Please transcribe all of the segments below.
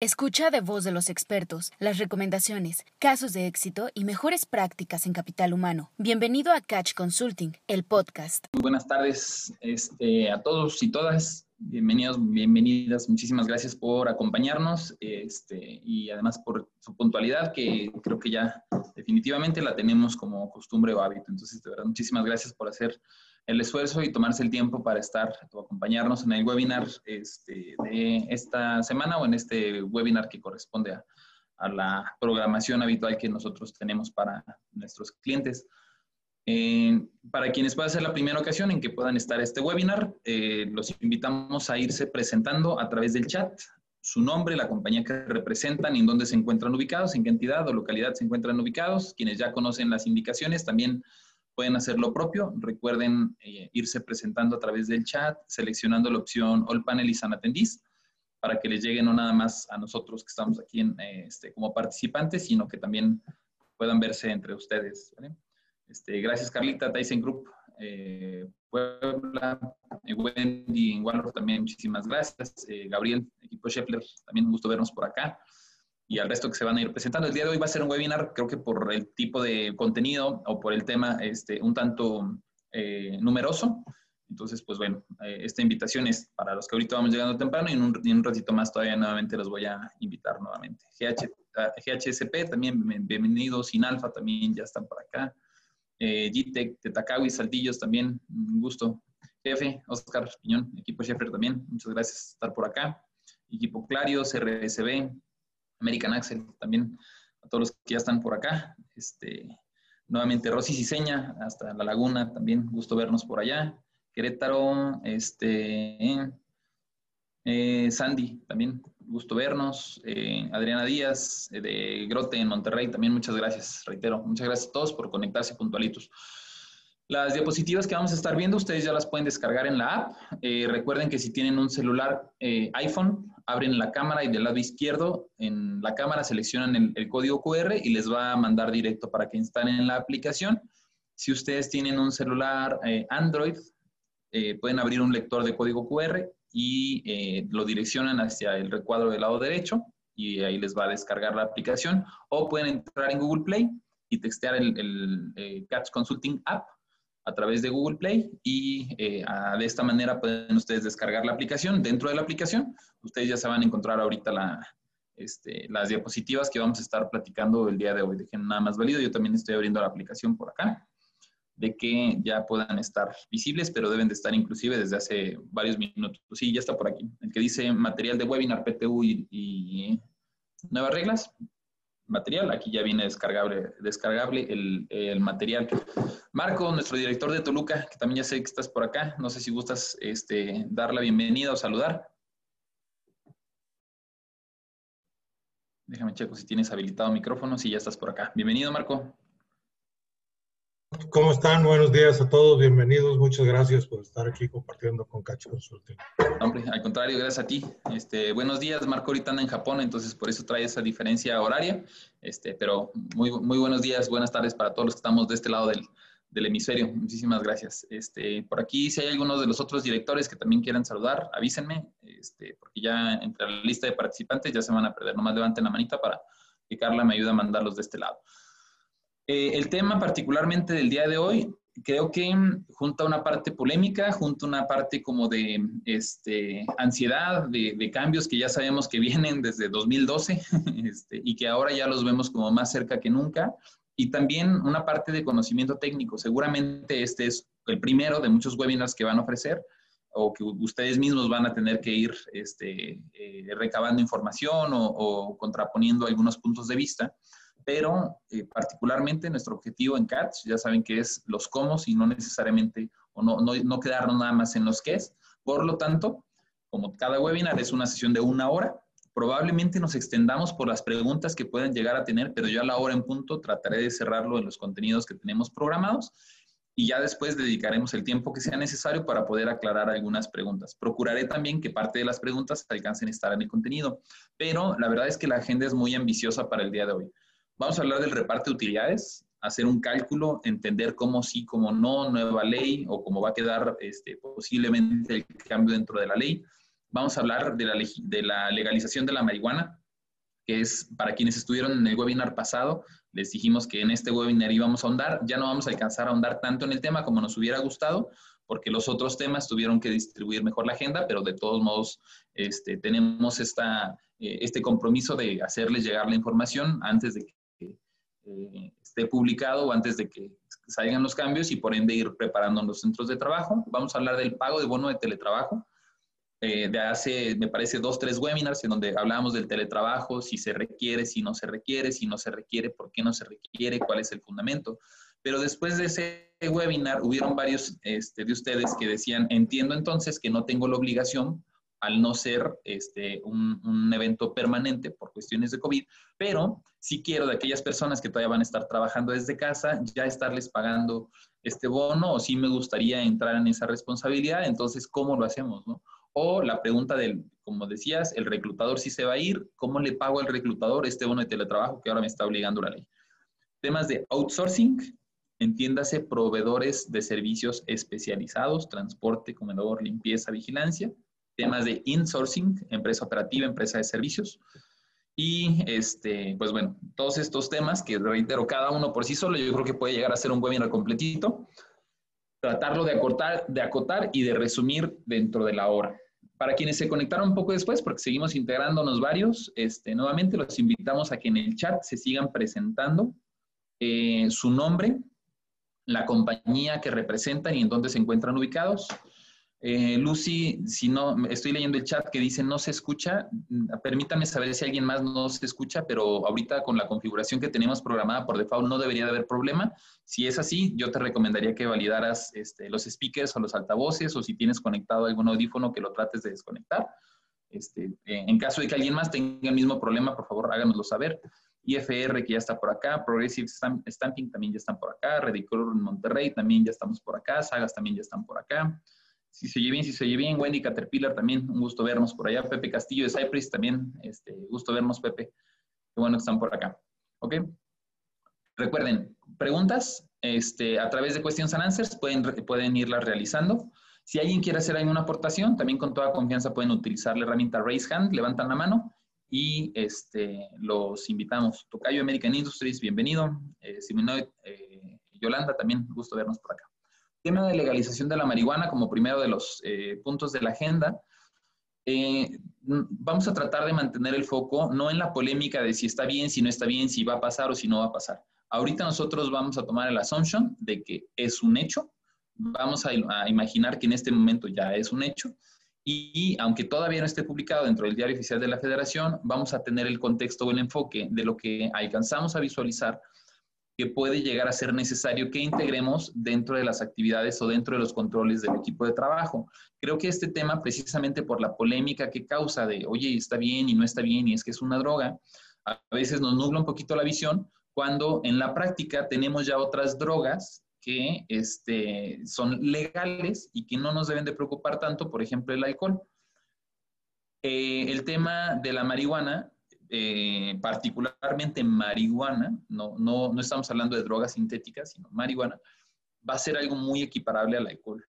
Escucha de voz de los expertos las recomendaciones, casos de éxito y mejores prácticas en capital humano. Bienvenido a Catch Consulting, el podcast. Muy buenas tardes este, a todos y todas. Bienvenidos, bienvenidas. Muchísimas gracias por acompañarnos este, y además por su puntualidad, que creo que ya definitivamente la tenemos como costumbre o hábito. Entonces, de verdad, muchísimas gracias por hacer el esfuerzo y tomarse el tiempo para estar o acompañarnos en el webinar este, de esta semana o en este webinar que corresponde a, la programación habitual que nosotros tenemos para nuestros clientes. Eh, para quienes pueda ser la primera ocasión en que puedan estar este webinar, eh, los invitamos a irse presentando a través del chat su nombre, la compañía que representan en dónde se encuentran ubicados, en qué entidad o localidad se encuentran ubicados. Quienes ya conocen las indicaciones también pueden hacer lo propio. Recuerden eh, irse presentando a través del chat, seleccionando la opción All Panelists and Attendees para que les llegue no nada más a nosotros que estamos aquí en, eh, este, como participantes, sino que también puedan verse entre ustedes. Este, gracias Carlita, Tyson Group, eh, Puebla, Wendy en Waldorf también, muchísimas gracias. Gabriel, equipo Scheffler, también un gusto vernos por acá y al resto que se van a ir presentando. El día de hoy va a ser un webinar, creo que por el tipo de contenido o por el tema este, un tanto eh, numeroso. Entonces, pues bueno, eh, esta invitación es para los que ahorita vamos llegando temprano y en un, un ratito más todavía nuevamente los voy a invitar nuevamente. GH, GHSP también, bienvenidos. Sinalfa también ya están por acá. Eh, GTEC, Tetacawi, Saltillos también, un gusto. Jefe, Oscar Piñón, equipo Sheffer también, muchas gracias por estar por acá. Equipo Clarios, RSB, American Axel también, a todos los que ya están por acá. Este, nuevamente Rosy Ciseña, hasta La Laguna, también gusto vernos por allá. Querétaro, este, eh, Sandy, también gusto vernos. Eh, Adriana Díaz, eh, de Grote en Monterrey, también muchas gracias, reitero. Muchas gracias a todos por conectarse puntualitos. Las diapositivas que vamos a estar viendo, ustedes ya las pueden descargar en la app. recuerden que si tienen un celular iPhone, abren la cámara y del lado izquierdo en la cámara seleccionan el, código QR y les va a mandar directo para que instalen la aplicación. Si ustedes tienen un celular eh, Android, eh, pueden abrir un lector de código QR y eh, lo direccionan hacia el recuadro del lado derecho y ahí les va a descargar la aplicación. O pueden entrar en Google Play y textear el Catch Consulting App a través de Google Play y eh, de esta manera pueden ustedes descargar la aplicación. Dentro de la aplicación, ustedes ya se van a encontrar ahorita la, este, las diapositivas que vamos a estar platicando el día de hoy. Dejen nada más válido. Yo también estoy abriendo la aplicación por acá, de que ya puedan estar visibles, pero deben de estar inclusive desde hace varios minutos. Sí, ya está por aquí. El que dice material de webinar, PTU y nuevas reglas, material. Aquí ya viene descargable, descargable el, material. Marco, nuestro director de Toluca, que también ya sé que estás por acá. No sé si gustas este, dar la bienvenida o saludar. Déjame checo si tienes habilitado micrófono, si ya estás por acá. Bienvenido, Marco. ¿Cómo están? Buenos días a todos, bienvenidos. Muchas gracias por estar aquí compartiendo con Cacho Consulting. Hombre, al contrario, gracias a ti. Este, buenos días, Marco ahorita anda en Japón, entonces por eso trae esa diferencia horaria. Este, pero muy, muy buenos días, buenas tardes para todos los que estamos de este lado del, del hemisferio. Muchísimas gracias. Este, por aquí, si hay algunos de los otros directores que también quieran saludar, avísenme, este, porque ya entre la lista de participantes ya se van a perder. Nomás levanten la manita para que Carla me ayude a mandarlos de este lado. Eh, el tema particularmente del día de hoy, creo que junta una parte polémica, junta una parte como de este, ansiedad, de, cambios que ya sabemos que vienen desde 2012 este, y que ahora ya los vemos como más cerca que nunca. Y también una parte de conocimiento técnico. Seguramente este es el primero de muchos webinars que van a ofrecer o que ustedes mismos van a tener que ir este, eh, recabando información o contraponiendo algunos puntos de vista pero eh, particularmente nuestro objetivo en CATS, ya saben que es los cómo y no necesariamente, o no, no, no quedarnos nada más en los qué es. Por lo tanto, como cada webinar es una sesión de una hora, probablemente nos extendamos por las preguntas que puedan llegar a tener, pero yo a la hora en punto trataré de cerrarlo en los contenidos que tenemos programados y ya después dedicaremos el tiempo que sea necesario para poder aclarar algunas preguntas. Procuraré también que parte de las preguntas alcancen a estar en el contenido, pero la verdad es que la agenda es muy ambiciosa para el día de hoy. Vamos a hablar del reparto de utilidades, hacer un cálculo, entender cómo sí, cómo no, nueva ley o cómo va a quedar este, posiblemente el cambio dentro de la ley. Vamos a hablar de la, de la legalización de la marihuana, que es para quienes estuvieron en el webinar pasado, les dijimos que en este webinar íbamos a ahondar, ya no vamos a alcanzar a ahondar tanto en el tema como nos hubiera gustado, porque los otros temas tuvieron que distribuir mejor la agenda, pero de todos modos este, tenemos esta, eh, este compromiso de hacerles llegar la información antes de que eh, esté publicado o antes de que salgan los cambios y por ende ir preparando los centros de trabajo. Vamos a hablar del pago de bono de teletrabajo. Eh, de hace, me parece, dos, tres webinars en donde hablábamos del teletrabajo, si se requiere, si no se requiere, si no se requiere, por qué no se requiere, cuál es el fundamento. Pero después de ese webinar, hubieron varios este, de ustedes que decían, entiendo entonces que no tengo la obligación al no ser este, un, evento permanente por cuestiones de COVID, pero sí quiero de aquellas personas que todavía van a estar trabajando desde casa, ya estarles pagando este bono, o sí me gustaría entrar en esa responsabilidad, entonces, ¿cómo lo hacemos? No? O la pregunta del, como decías, el reclutador si se va a ir, ¿cómo le pago al reclutador este bono de teletrabajo que ahora me está obligando la ley? Temas de outsourcing, entiéndase proveedores de servicios especializados, transporte, comedor, limpieza, vigilancia. Temas de insourcing, empresa operativa, empresa de servicios. Y, este, pues bueno, todos estos temas que reitero, cada uno por sí solo, yo creo que puede llegar a ser un webinar completito tratarlo de acotar, de acotar y de resumir dentro de la hora. Para quienes se conectaron un poco después, porque seguimos integrándonos varios, este, nuevamente los invitamos a que en el chat se sigan presentando eh, su nombre, la compañía que representan y en dónde se encuentran ubicados. Eh, Lucy, si no, estoy leyendo el chat que dice no se escucha. Permítame saber si alguien más no se escucha, pero ahorita con la configuración que tenemos programada por default no debería de haber problema. Si es así, yo te recomendaría que validaras este, los speakers o los altavoces o si tienes conectado algún audífono que lo trates de desconectar. Este, en caso de que alguien más tenga el mismo problema, por favor háganoslo saber. IFR que ya está por acá, Progressive Stamping también ya están por acá, Redicor en Monterrey también ya estamos por acá, Sagas también ya están por acá. Si se oye bien, si se oye bien. Wendy Caterpillar también, un gusto vernos por allá. Pepe Castillo de Cypress también, este, gusto vernos, Pepe. Qué bueno que están por acá. ¿Ok? Recuerden, preguntas este, a través de Questions and Answers pueden, pueden irlas realizando. Si alguien quiere hacer alguna aportación, también con toda confianza pueden utilizar la herramienta Raise Hand, levantan la mano y este, los invitamos. Tocayo American Industries, bienvenido. Eh, eh, Yolanda, también gusto vernos por acá tema de legalización de la marihuana como primero de los eh, puntos de la agenda. Eh, vamos a tratar de mantener el foco no en la polémica de si está bien, si no está bien, si va a pasar o si no va a pasar. Ahorita nosotros vamos a tomar el assumption de que es un hecho, vamos a, a imaginar que en este momento ya es un hecho y, aunque todavía no esté publicado dentro del diario oficial de la federación, vamos a tener el contexto o el enfoque de lo que alcanzamos a visualizar que puede llegar a ser necesario que integremos dentro de las actividades o dentro de los controles del equipo de trabajo. Creo que este tema, precisamente por la polémica que causa de, oye, está bien y no está bien y es que es una droga, a veces nos nubla un poquito la visión cuando en la práctica tenemos ya otras drogas que este, son legales y que no nos deben de preocupar tanto, por ejemplo, el alcohol. Eh, el tema de la marihuana eh, particularmente marihuana, no, no, no estamos hablando de drogas sintéticas, sino marihuana, va a ser algo muy equiparable al alcohol.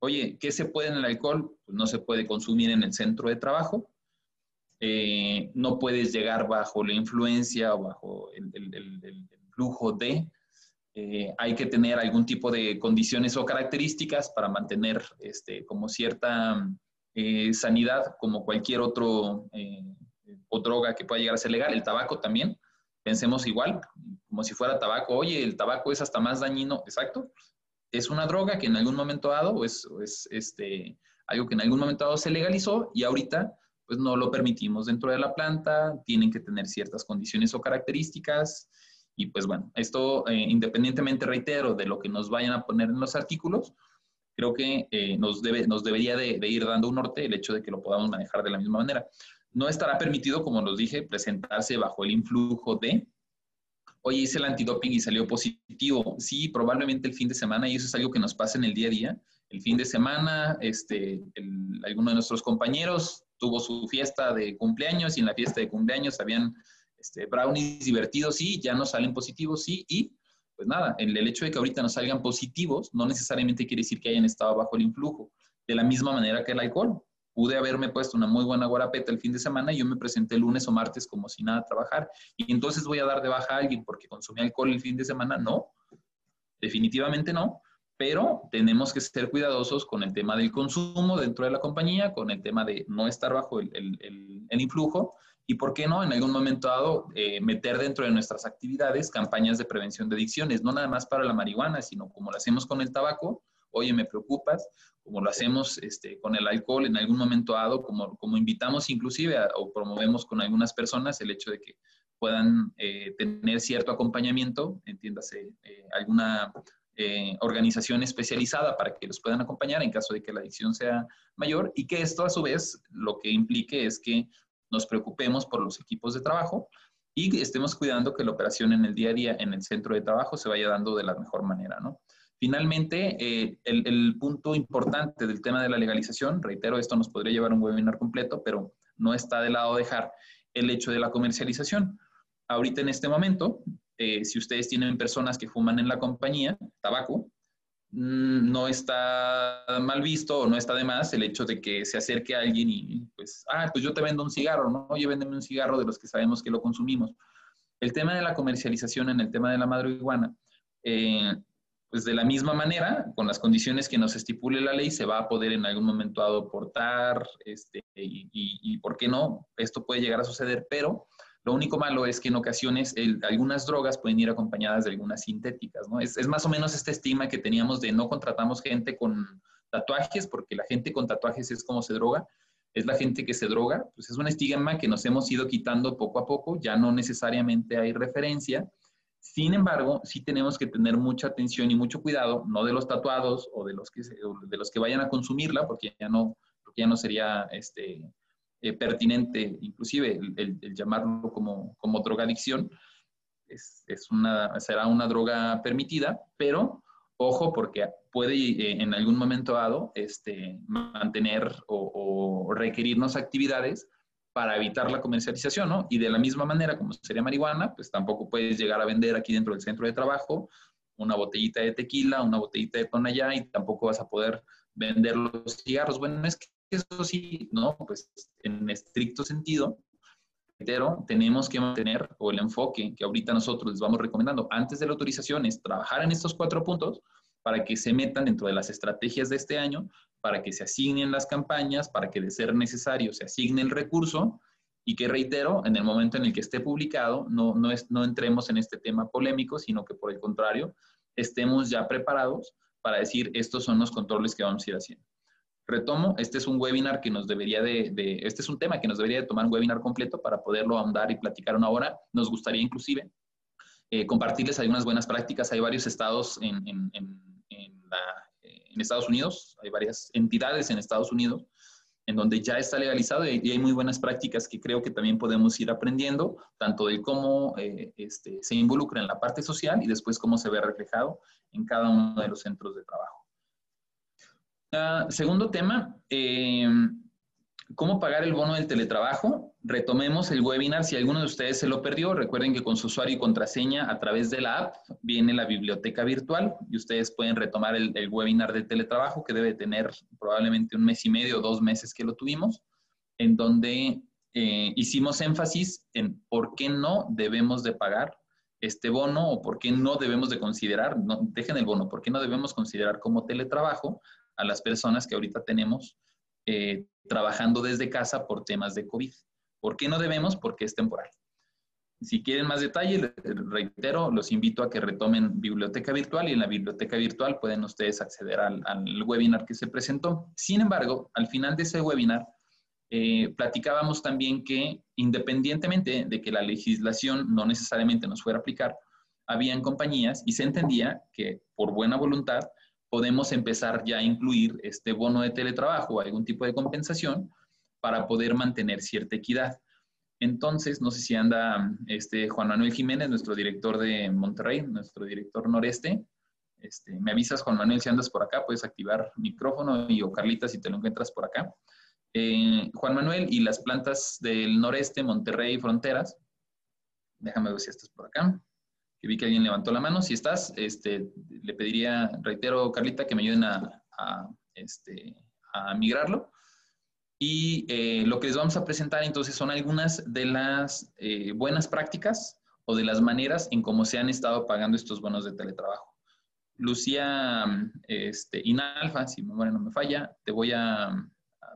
Oye, ¿qué se puede en el alcohol? Pues no se puede consumir en el centro de trabajo, eh, no puedes llegar bajo la influencia o bajo el, el, flujo de, eh, hay que tener algún tipo de condiciones o características para mantener este, como cierta sanidad, como cualquier otro o droga que pueda llegar a ser legal, el tabaco también, pensemos igual, como si fuera tabaco, oye, el tabaco es hasta más dañino, exacto, es una droga que en algún momento dado, es, es este, algo que en algún momento dado se legalizó y ahorita pues no lo permitimos dentro de la planta, tienen que tener ciertas condiciones o características, y pues bueno, esto eh, independientemente, reitero, de lo que nos vayan a poner en los artículos, creo que eh, nos, debe, nos debería de, de, ir dando un norte el hecho de que lo podamos manejar de la misma manera. No estará permitido, como nos dije, presentarse bajo el influjo de, oye, hice el antidoping y salió positivo. Sí, probablemente el fin de semana, y eso es algo que nos pasa en el día a día. El fin de semana, este, alguno de nuestros compañeros tuvo su fiesta de cumpleaños y en la fiesta de cumpleaños habían este, brownies divertidos, sí, ya no salen positivos, sí, y pues nada, el, el hecho de que ahorita no salgan positivos no necesariamente quiere decir que hayan estado bajo el influjo, de la misma manera que el alcohol pude haberme puesto una muy buena guarapeta el fin de semana y yo me presenté lunes o martes como si nada a trabajar. Y entonces voy a dar de baja a alguien porque consumí alcohol el fin de semana. No, definitivamente no. Pero tenemos que ser cuidadosos con el tema del consumo dentro de la compañía, con el tema de no estar bajo el, influjo y, ¿por qué no?, en algún momento dado, eh, meter dentro de nuestras actividades campañas de prevención de adicciones, no nada más para la marihuana, sino como lo hacemos con el tabaco, oye, me preocupas, como lo hacemos este, con el alcohol en algún momento dado, como, como invitamos inclusive o promovemos con algunas personas el hecho de que puedan eh, tener cierto acompañamiento, entiéndase, eh, alguna eh, organización especializada para que los puedan acompañar en caso de que la adicción sea mayor y que esto a su vez lo que implique es que nos preocupemos por los equipos de trabajo y estemos cuidando que la operación en el día a día en el centro de trabajo se vaya dando de la mejor manera, ¿no? Finalmente, eh, el, punto importante del tema de la legalización, reitero, esto nos podría llevar a un webinar completo, pero no está de lado dejar el hecho de la comercialización. Ahorita en este momento, eh, si ustedes tienen personas que fuman en la compañía, tabaco, mm, no está mal visto o no está de más el hecho de que se acerque a alguien y pues, ah, pues yo te vendo un cigarro, ¿no? Oye, véndeme un cigarro de los que sabemos que lo consumimos. El tema de la comercialización en el tema de la marihuana, eh, pues de la misma manera, con las condiciones que nos estipule la ley, se va a poder en algún momento adoptar, este, y, y, por qué no, esto puede llegar a suceder, pero lo único malo es que en ocasiones algunas drogas pueden ir acompañadas de algunas sintéticas, ¿no? Es, es, más o menos este estigma que teníamos de no contratamos gente con tatuajes, porque la gente con tatuajes es como se droga, es la gente que se droga, pues es un estigma que nos hemos ido quitando poco a poco, ya no necesariamente hay referencia, sin embargo, sí tenemos que tener mucha atención y mucho cuidado, no de los tatuados o de los que, de los que vayan a consumirla, porque ya no, porque ya no sería este, eh, pertinente, inclusive el, llamarlo como, como drogadicción, es, es, una, será una droga permitida, pero ojo porque puede eh, en algún momento dado este, mantener o, o requerirnos actividades para evitar la comercialización, ¿no? Y de la misma manera como sería marihuana, pues tampoco puedes llegar a vender aquí dentro del centro de trabajo una botellita de tequila, una botellita de tonallá y tampoco vas a poder vender los cigarros. Bueno, es que eso sí, ¿no? Pues en estricto sentido, pero tenemos que mantener, o el enfoque que ahorita nosotros les vamos recomendando antes de la autorización es trabajar en estos cuatro puntos para que se metan dentro de las estrategias de este año para que se asignen las campañas, para que de ser necesario se asigne el recurso y que reitero, en el momento en el que esté publicado, no, no, es, no entremos en este tema polémico, sino que por el contrario, estemos ya preparados para decir estos son los controles que vamos a ir haciendo. Retomo, este es un webinar que nos debería de, este es un tema que nos debería de tomar un webinar completo para poderlo ahondar y platicar una hora. Nos gustaría inclusive eh, compartirles algunas buenas prácticas. Hay varios estados en, en la en Estados Unidos, hay varias entidades en Estados Unidos en donde ya está legalizado y hay muy buenas prácticas que creo que también podemos ir aprendiendo, tanto de cómo eh, este, se involucra en la parte social y después cómo se ve reflejado en cada uno de los centros de trabajo. Ah, segundo tema, eh, ¿Cómo pagar el bono del teletrabajo? Retomemos el webinar. Si alguno de ustedes se lo perdió, recuerden que con su usuario y contraseña a través de la app viene la biblioteca virtual y ustedes pueden retomar el, webinar del teletrabajo que debe tener probablemente un mes y medio o dos meses que lo tuvimos, en donde eh, hicimos énfasis en por qué no debemos de pagar este bono o por qué no debemos de considerar, dejen el bono, por qué no debemos considerar como teletrabajo a las personas que ahorita tenemos eh, trabajando desde casa por temas de COVID. ¿Por qué no debemos? Porque es temporal. Si quieren más detalle, reitero, los invito a que retomen biblioteca virtual y en la biblioteca virtual pueden ustedes acceder al, webinar que se presentó. Sin embargo, al final de ese webinar, eh, platicábamos también que independientemente de que la legislación no necesariamente nos fuera a aplicar, habían compañías y se entendía que por buena voluntad podemos empezar ya a incluir este bono de teletrabajo o algún tipo de compensación para poder mantener cierta equidad. Entonces, no sé si anda este Juan Manuel Jiménez, nuestro director de Monterrey, nuestro director noreste. Este, me avisas, Juan Manuel, si andas por acá, puedes activar micrófono y o Carlita, si te lo encuentras por acá. Eh, Juan Manuel y las plantas del noreste, Monterrey, fronteras. Déjame ver si estás por acá que vi que alguien levantó la mano. Si estás, este, le pediría, reitero, Carlita, que me ayuden a, este, a migrarlo. Y eh, lo que les vamos a presentar entonces son algunas de las eh, buenas prácticas o de las maneras en cómo se han estado pagando estos bonos de teletrabajo. Lucía este, Inalfa, si mi memoria no me falla, te voy a,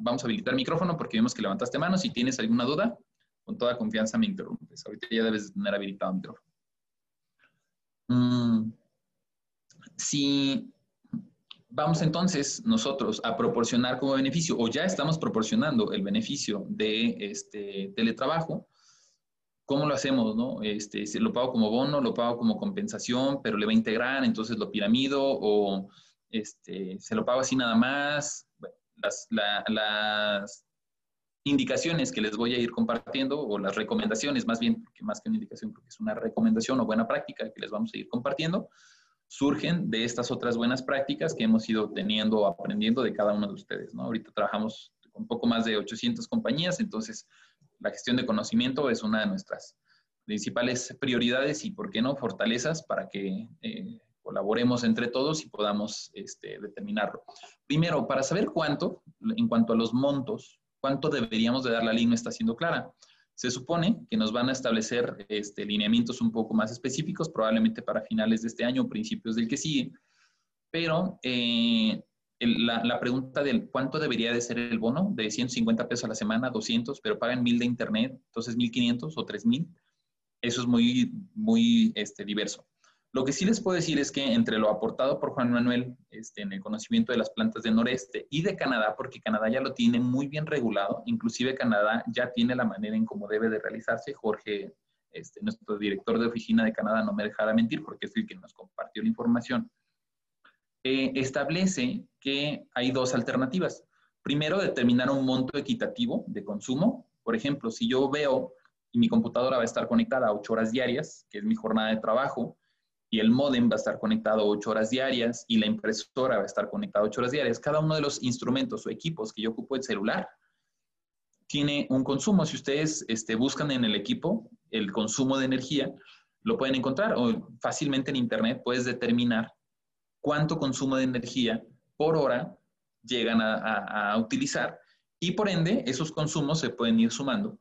vamos a habilitar micrófono porque vemos que levantaste mano. Si tienes alguna duda, con toda confianza me interrumpes. Ahorita ya debes tener habilitado el micrófono. Mm, vamos entonces nosotros a proporcionar como beneficio, o ya estamos proporcionando el beneficio de este teletrabajo, ¿cómo lo hacemos? No? Este, lo pago como bono, lo pago como compensación, pero le va a integrar, entonces lo piramido, o este, se lo pago así nada más. las, las indicaciones que les voy a ir compartiendo, o las recomendaciones, más bien, que más que una indicación, porque es una recomendación o buena práctica que les vamos a ir compartiendo, surgen de estas otras buenas prácticas que hemos ido teniendo o aprendiendo de cada uno de ustedes. ¿no? Ahorita trabajamos con poco más de 800 compañías, entonces la gestión de conocimiento es una de nuestras principales prioridades y, ¿por qué no?, fortalezas para que eh, colaboremos entre todos y podamos este, determinarlo. Primero, para saber cuánto, en cuanto a los montos, cuánto deberíamos de dar la no está siendo clara. Se supone que nos van a establecer este, lineamientos un poco más específicos, probablemente para finales de este año o principios del que sigue, pero eh, la, pregunta del cuánto debería de ser el bono, de 150 pesos a la semana, 200, pero pagan 1000 de internet, entonces 1500 o 3000, eso es muy, muy este, diverso. Lo que sí les puedo decir es que entre lo aportado por Juan Manuel este, en el conocimiento de las plantas del noreste y de Canadá, porque Canadá ya lo tiene muy bien regulado, inclusive Canadá ya tiene la manera en cómo debe de realizarse. Jorge, este, nuestro director de oficina de Canadá, no me dejará mentir porque es el que nos compartió la información. Eh, establece que hay dos alternativas. Primero, determinar un monto equitativo de consumo. Por ejemplo, si yo veo y mi computadora va a estar conectada a ocho horas diarias, que es mi jornada de trabajo, y el modem va a estar conectado ocho horas diarias y la impresora va a estar conectada ocho horas diarias. Cada uno de los instrumentos o equipos que yo ocupo el celular tiene un consumo. Si ustedes este, buscan en el equipo el consumo de energía, lo pueden encontrar o fácilmente en Internet puedes determinar cuánto consumo de energía por hora llegan a utilizar y por ende esos consumos se pueden ir sumando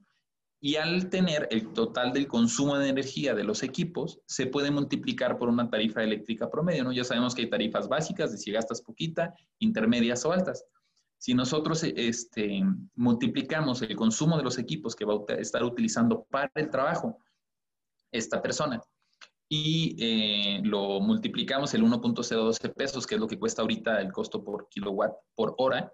y al tener el total del consumo de energía de los equipos, se puede multiplicar por una tarifa eléctrica promedio, ¿no? Ya sabemos que hay tarifas básicas de si gastas poquita, intermedias o altas. Si nosotros este, multiplicamos el consumo de los equipos que va a estar utilizando para el trabajo esta persona y eh, lo multiplicamos el 1.012 pesos, que es lo que cuesta ahorita el costo por kilowatt por hora,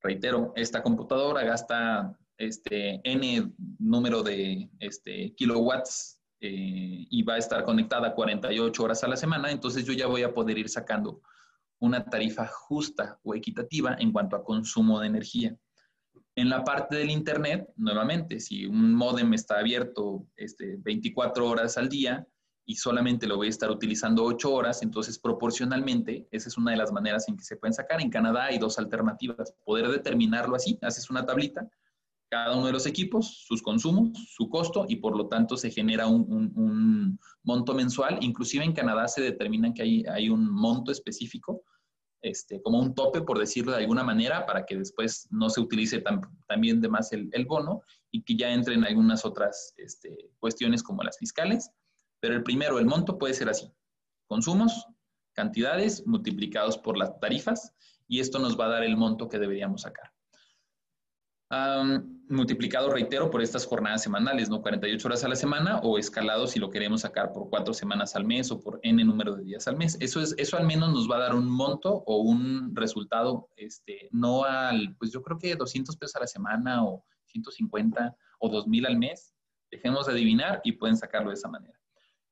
reitero, esta computadora gasta este, N número de este, kilowatts eh, y va a estar conectada 48 horas a la semana, entonces yo ya voy a poder ir sacando una tarifa justa o equitativa en cuanto a consumo de energía. En la parte del Internet, nuevamente, si un modem está abierto este, 24 horas al día y solamente lo voy a estar utilizando 8 horas, entonces proporcionalmente, esa es una de las maneras en que se pueden sacar. En Canadá hay dos alternativas. Poder determinarlo así, haces una tablita cada uno de los equipos, sus consumos, su costo y por lo tanto se genera un, monto mensual. Inclusive en Canadá se determina que hay, hay un monto específico, este, como un tope, por decirlo de alguna manera, para que después no se utilice también de más el, bono y que ya entren algunas otras este, cuestiones como las fiscales. Pero el primero, el monto puede ser así. Consumos, cantidades multiplicados por las tarifas y esto nos va a dar el monto que deberíamos sacar multiplicado, reitero, por estas jornadas semanales, ¿no? 48 horas a la semana o escalado si lo queremos sacar por cuatro semanas al mes o por n número de días al mes. Eso, es, eso al menos nos va a dar un monto o un resultado, este, no al, pues yo creo que 200 pesos a la semana o 150 o 2000 al mes. Dejemos de adivinar y pueden sacarlo de esa manera.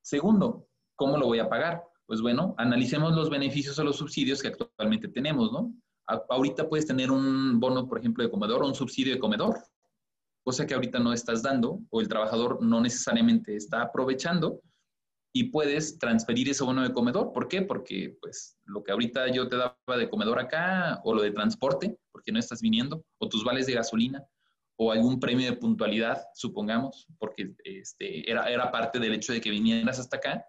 Segundo, ¿cómo lo voy a pagar? Pues bueno, analicemos los beneficios o los subsidios que actualmente tenemos, ¿no? Ahorita puedes tener un bono, por ejemplo, de comedor o un subsidio de comedor, cosa que ahorita no estás dando o el trabajador no necesariamente está aprovechando y puedes transferir ese bono de comedor. ¿Por qué? Porque pues lo que ahorita yo te daba de comedor acá o lo de transporte, porque no estás viniendo, o tus vales de gasolina o algún premio de puntualidad, supongamos, porque este, era, era parte del hecho de que vinieras hasta acá,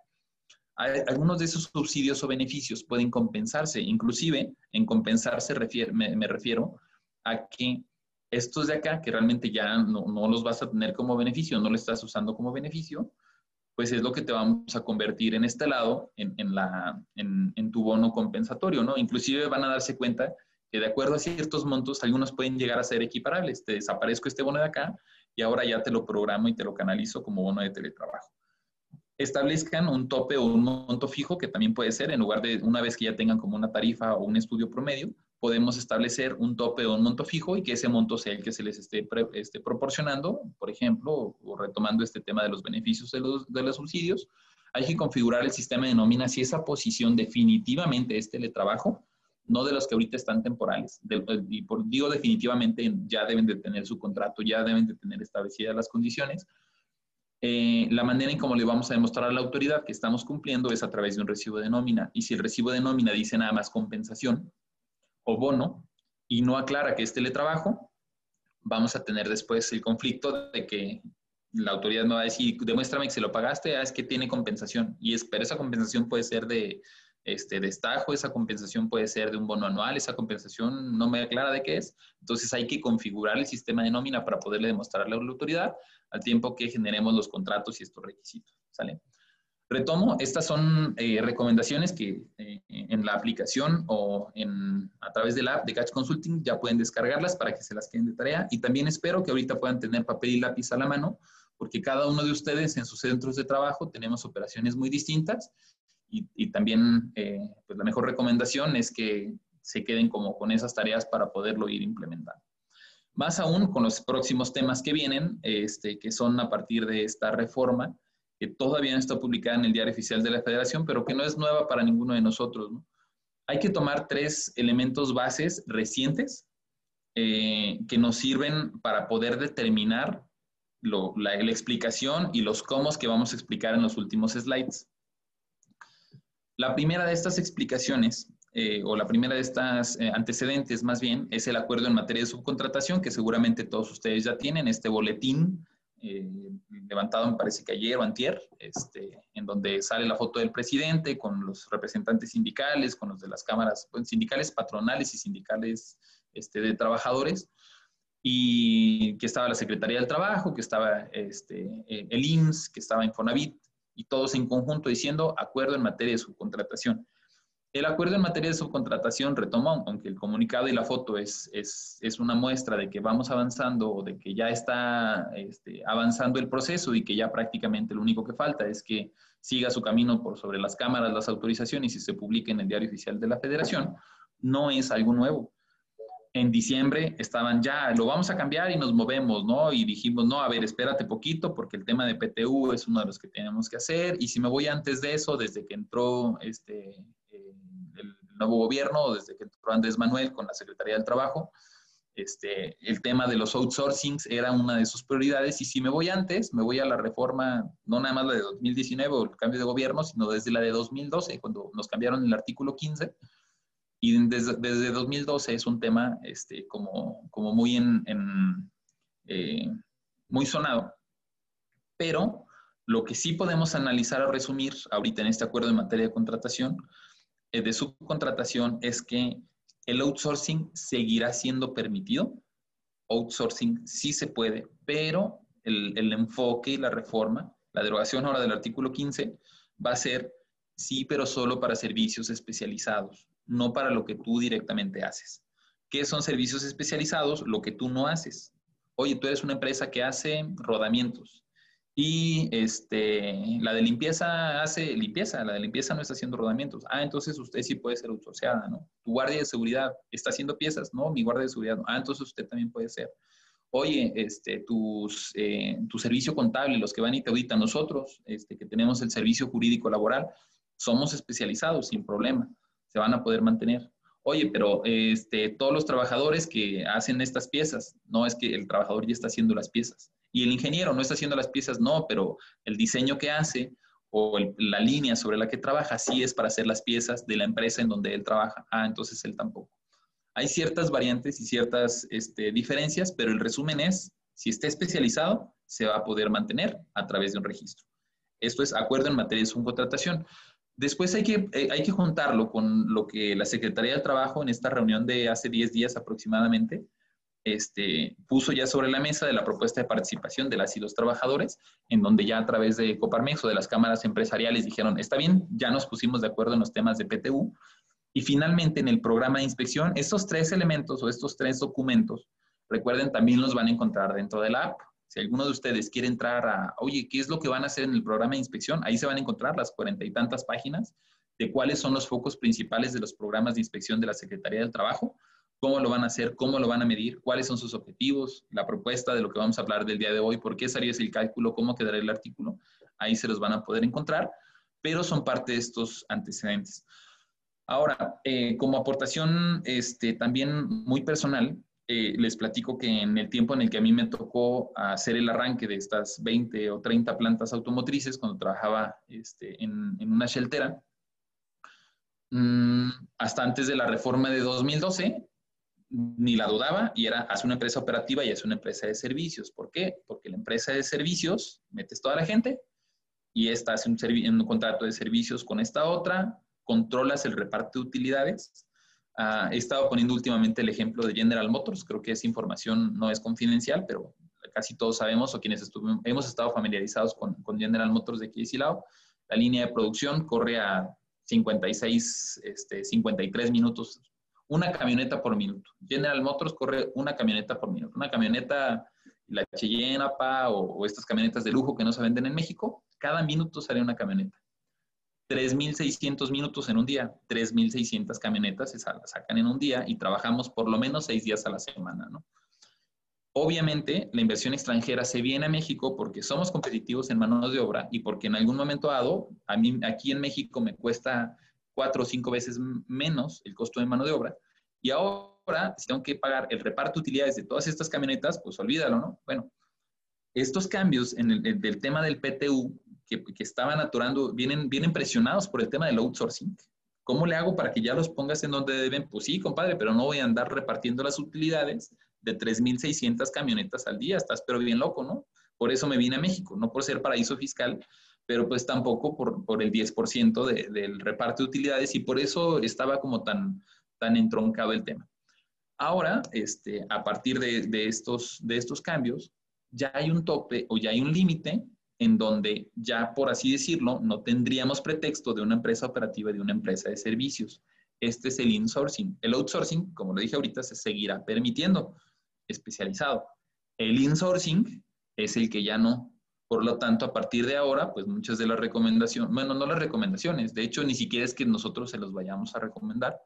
algunos de esos subsidios o beneficios pueden compensarse. Inclusive, en compensarse me, refiero a que Estos de acá, que realmente ya no, no los vas a tener como beneficio, no lo estás usando como beneficio, pues es lo que te vamos a convertir en este lado, en, en la, en, en, tu bono compensatorio, ¿no? Inclusive van a darse cuenta que de acuerdo a ciertos montos, algunos pueden llegar a ser equiparables. Te desaparezco este bono de acá y ahora ya te lo programo y te lo canalizo como bono de teletrabajo. Establezcan un tope o un monto fijo, que también puede ser, en lugar de una vez que ya tengan como una tarifa o un estudio promedio, podemos establecer un tope o un monto fijo y que ese monto sea el que se les esté, esté proporcionando, por ejemplo, o, retomando este tema de los beneficios de los, de los subsidios, hay que configurar el sistema de nómina si esa posición definitivamente es teletrabajo, no de los que ahorita están temporales. y por, digo definitivamente, ya deben de tener su contrato, ya deben de tener establecidas las condiciones. Eh, la manera en cómo le vamos a demostrar a la autoridad que estamos cumpliendo es a través de un recibo de nómina. Y si el recibo de nómina dice nada más compensación, o bono y no aclara que es teletrabajo, vamos a tener después el conflicto de que la autoridad me va a decir, demuéstrame que se lo pagaste, ah, es que tiene compensación. Y es, pero esa compensación puede ser de este destajo, esa compensación puede ser de un bono anual, esa compensación no me aclara de qué es. Entonces hay que configurar el sistema de nómina para poderle demostrarle a la autoridad al tiempo que generemos los contratos y estos requisitos. ¿Sale? Retomo, estas son eh, recomendaciones que eh, en la aplicación o en, a través de la app de Catch Consulting ya pueden descargarlas para que se las queden de tarea y también espero que ahorita puedan tener papel y lápiz a la mano porque cada uno de ustedes en sus centros de trabajo tenemos operaciones muy distintas y, también eh, pues la mejor recomendación es que se queden como con esas tareas para poderlo ir implementando. Más aún con los próximos temas que vienen, este, que son a partir de esta reforma, que todavía no está publicada en el Diario Oficial de la Federación, pero que no es nueva para ninguno de nosotros. Hay que tomar tres elementos bases recientes eh, que nos sirven para poder determinar la, explicación y los cómo que vamos a explicar en los últimos slides. La primera de estas explicaciones, eh, o la primera de estas eh, antecedentes más bien, es el acuerdo en materia de subcontratación, que seguramente todos ustedes ya tienen, este boletín eh, levantado, me parece que ayer o antier, este, en donde sale la foto del presidente con los representantes sindicales, con los de las cámaras pues, sindicales, patronales y sindicales este, de trabajadores, y que estaba la Secretaría del Trabajo, que estaba este, eh, el IMSS, que estaba Infonavit, y todos en conjunto diciendo acuerdo en materia de subcontratación. El acuerdo en materia de subcontratación retomó, aunque el comunicado y la foto es, es, es una muestra de que vamos avanzando o de que ya está este, avanzando el proceso y que ya prácticamente lo único que falta es que siga su camino por sobre las cámaras, las autorizaciones y se publique en el diario oficial de la federación, no es algo nuevo. En diciembre estaban ya, lo vamos a cambiar y nos movemos, ¿no? Y dijimos, no, a ver, espérate poquito porque el tema de PTU es uno de los que tenemos que hacer. Y si me voy antes de eso, desde que entró este, nuevo gobierno, desde que entró Andrés Manuel con la Secretaría del Trabajo, este, el tema de los outsourcings era una de sus prioridades y si me voy antes, me voy a la reforma, no nada más la de 2019 o el cambio de gobierno, sino desde la de 2012, cuando nos cambiaron el artículo 15. Y desde, desde 2012 es un tema este, como, como muy, en, en eh, muy sonado. Pero lo que sí podemos analizar o resumir ahorita en este acuerdo en materia de contratación de subcontratación es que el outsourcing seguirá siendo permitido. Outsourcing sí se puede, pero el, el, enfoque y la reforma, la derogación ahora del artículo 15, va a ser sí, pero solo para servicios especializados, no para lo que tú directamente haces. ¿Qué son servicios especializados? Lo que tú no haces. Oye, tú eres una empresa que hace rodamientos y este, la de limpieza hace limpieza, la de limpieza no está haciendo rodamientos. Ah, entonces usted sí puede ser outsourceada, ¿no? Tu guardia de seguridad está haciendo piezas, ¿no? Mi guardia de seguridad, no. Ah, entonces usted también puede ser. Oye, este, tus, eh, tu servicio contable, los que van y te auditan, nosotros, este, que tenemos el servicio jurídico laboral, somos especializados sin problema, se van a poder mantener. Oye, pero este, todos los trabajadores que hacen estas piezas, no es que el trabajador ya está haciendo las piezas y el ingeniero no está haciendo las piezas, no, pero el diseño que hace o la línea sobre la que trabaja sí es para hacer las piezas de la empresa en donde él trabaja. Ah, entonces él tampoco. Hay ciertas variantes y ciertas este, diferencias, pero el resumen es, si está especializado, se va a poder mantener a través de un registro. Esto es acuerdo en materia de subcontratación. Después hay que, eh, hay que juntarlo con lo que la Secretaría del Trabajo en esta reunión de hace 10 días aproximadamente este, puso ya sobre la mesa de la propuesta de participación de las y los trabajadores, en donde ya a través de Coparmex o de las cámaras empresariales dijeron, está bien, ya nos pusimos de acuerdo en los temas de PTU. Y finalmente en el programa de inspección, estos tres elementos o estos tres documentos, recuerden, también los van a encontrar dentro de la app. Si alguno de ustedes quiere entrar a, oye, ¿qué es lo que van a hacer en el programa de inspección? Ahí se van a encontrar las cuarenta y tantas páginas de cuáles son los focos principales de los programas de inspección de la Secretaría del Trabajo cómo lo van a hacer, cómo lo van a medir, cuáles son sus objetivos, la propuesta de lo que vamos a hablar del día de hoy, por qué salió ese cálculo, cómo quedará el artículo. Ahí se los van a poder encontrar, pero son parte de estos antecedentes. Ahora, eh, como aportación este, también muy personal, eh, les platico que en el tiempo en el que a mí me tocó hacer el arranque de estas 20 o 30 plantas automotrices, cuando trabajaba este, en, en, una sheltera, mmm, hasta antes de la reforma de 2012, ni la dudaba y era, haz una empresa operativa y es una empresa de servicios. ¿Por qué? Porque la empresa de servicios, metes toda la gente y esta hace un, un contrato de servicios con esta otra, controlas el reparto de utilidades. Uh, he estado poniendo últimamente el ejemplo de General Motors, creo que esa información no es confidencial, pero casi todos sabemos o quienes hemos estado familiarizados con, con General Motors de aquí Silao, la línea de producción corre a 56, este, 53 minutos una camioneta por minuto. General Motors corre una camioneta por minuto. Una camioneta, la Cheyenne APA o, estas camionetas de lujo que no se venden en México, cada minuto sale una camioneta. 3.600 minutos en un día, 3.600 camionetas se sacan en un día y trabajamos por lo menos seis días a la semana, ¿no? Obviamente, la inversión extranjera se viene a México porque somos competitivos en manos de obra y porque en algún momento dado, a mí aquí en México me cuesta cuatro o cinco veces menos el costo de mano de obra. Y ahora, si tengo que pagar el reparto de utilidades de todas estas camionetas, pues olvídalo, ¿no? Bueno, estos cambios en el, tema del PTU que, que, estaban aturando, vienen, vienen presionados por el tema del outsourcing. ¿Cómo le hago para que ya los pongas en donde deben? Pues sí, compadre, pero no voy a andar repartiendo las utilidades de 3.600 camionetas al día. Estás pero bien loco, ¿no? Por eso me vine a México, no por ser paraíso fiscal, pero pues tampoco por, por el 10% de, del reparto de utilidades y por eso estaba como tan, tan entroncado el tema. Ahora, este, a partir de, de, estos, de estos cambios, ya hay un tope o ya hay un límite en donde ya, por así decirlo, no tendríamos pretexto de una empresa operativa y de una empresa de servicios. Este es el insourcing. El outsourcing, como lo dije ahorita, se seguirá permitiendo, especializado. El insourcing es el que ya no, por lo tanto, a partir de ahora, pues muchas de las recomendaciones, bueno, no las recomendaciones, de hecho, ni siquiera es que nosotros se los vayamos a recomendar,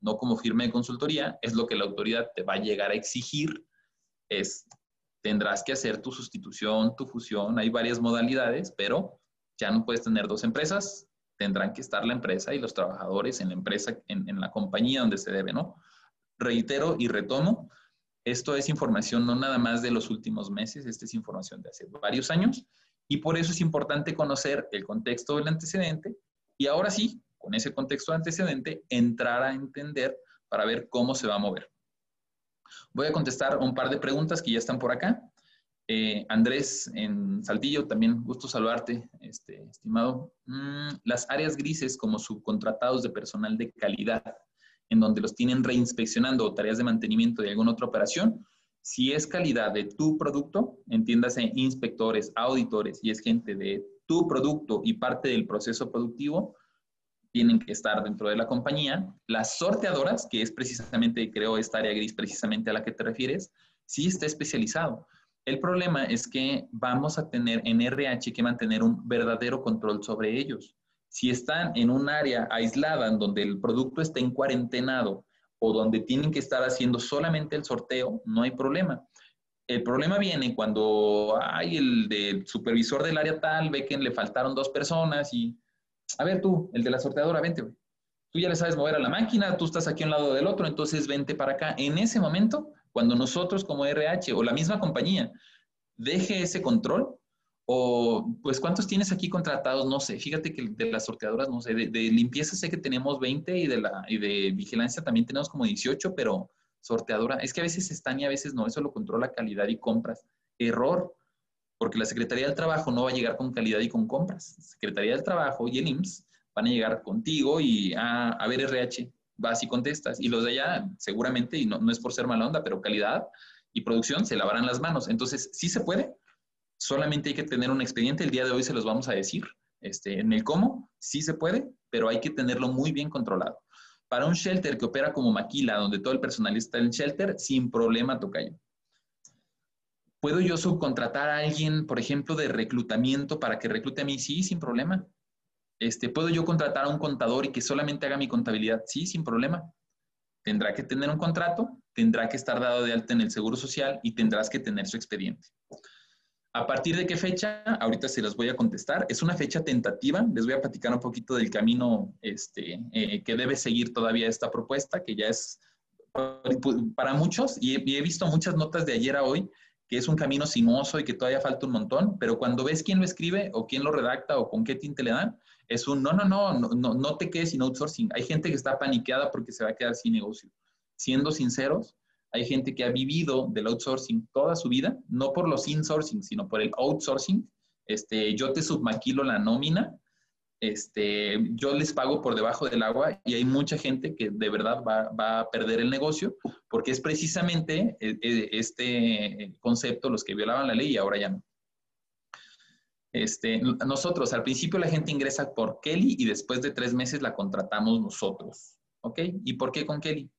no como firme de consultoría, es lo que la autoridad te va a llegar a exigir, es tendrás que hacer tu sustitución, tu fusión, hay varias modalidades, pero ya no puedes tener dos empresas, tendrán que estar la empresa y los trabajadores en la empresa, en, en la compañía donde se debe, ¿no? Reitero y retomo, esto es información no nada más de los últimos meses, esta es información de hace varios años y por eso es importante conocer el contexto del antecedente y ahora sí, con ese contexto antecedente, entrar a entender para ver cómo se va a mover. Voy a contestar un par de preguntas que ya están por acá. Eh, Andrés en Saltillo, también gusto saludarte, este, estimado. Mm, las áreas grises como subcontratados de personal de calidad en donde los tienen reinspeccionando o tareas de mantenimiento de alguna otra operación, si es calidad de tu producto, entiéndase inspectores, auditores y es gente de tu producto y parte del proceso productivo, tienen que estar dentro de la compañía. Las sorteadoras, que es precisamente, creo, esta área gris precisamente a la que te refieres, sí está especializado. El problema es que vamos a tener en RH que mantener un verdadero control sobre ellos. Si están en un área aislada en donde el producto está en cuarentenado o donde tienen que estar haciendo solamente el sorteo, no hay problema. El problema viene cuando hay el supervisor del área tal, ve que le faltaron dos personas y, a ver tú, el de la sorteadora, vente. Tú ya le sabes mover a la máquina, tú estás aquí un lado del otro, entonces vente para acá. En ese momento, cuando nosotros como RH o la misma compañía deje ese control, o, pues, ¿cuántos tienes aquí contratados? No sé, fíjate que de las sorteadoras, no sé, de, limpieza sé que tenemos 20 y de, la, y de vigilancia también tenemos como 18, pero sorteadora, es que a veces están y a veces no, eso lo controla calidad y compras. Error, porque la Secretaría del Trabajo no va a llegar con calidad y con compras. Secretaría del Trabajo y el IMSS van a llegar contigo y a, a ver RH, vas y contestas. Y los de allá, seguramente, y no, no es por ser mala onda, pero calidad, y producción se lavarán las manos. Entonces, sí se puede, solamente hay que tener un expediente. El día de hoy se los vamos a decir. Este, en el cómo, sí se puede, pero hay que tenerlo muy bien controlado. Para un shelter que opera como maquila, donde todo el personal está en el shelter, sin problema, tocayo. ¿Puedo yo subcontratar a alguien, por ejemplo, de reclutamiento para que reclute a mí? Sí, sin problema. Este, ¿Puedo yo contratar a un contador y que solamente haga mi contabilidad? Sí, sin problema. Tendrá que tener un contrato, tendrá que estar dado de alta en el Seguro Social y tendrás que tener su expediente. ¿A partir de qué fecha? Ahorita se los voy a contestar. Es una fecha tentativa. Les voy a platicar un poquito del camino este, eh, que debe seguir todavía esta propuesta, que ya es para muchos, y he, y he visto muchas notas de ayer a hoy, que es un camino sinuoso y que todavía falta un montón, pero cuando ves quién lo escribe o quién lo redacta o con qué tinte le dan, es un no, no, no, no, no te quedes sin outsourcing. Hay gente que está paniqueada porque se va a quedar sin negocio. Siendo sinceros, hay gente que ha vivido del outsourcing toda su vida, no por los insourcing, sino por el outsourcing. Este, yo te submaquilo la nómina este, yo les pago por debajo del agua y hay mucha gente que de verdad va, a perder el negocio porque es precisamente eh, eh, este concepto los que violaban la ley y ahora ya no. Este, nosotros, al principio la gente ingresa por Kelly y después de tres meses la contratamos nosotros. ¿Ok? ¿Y por qué con Kelly?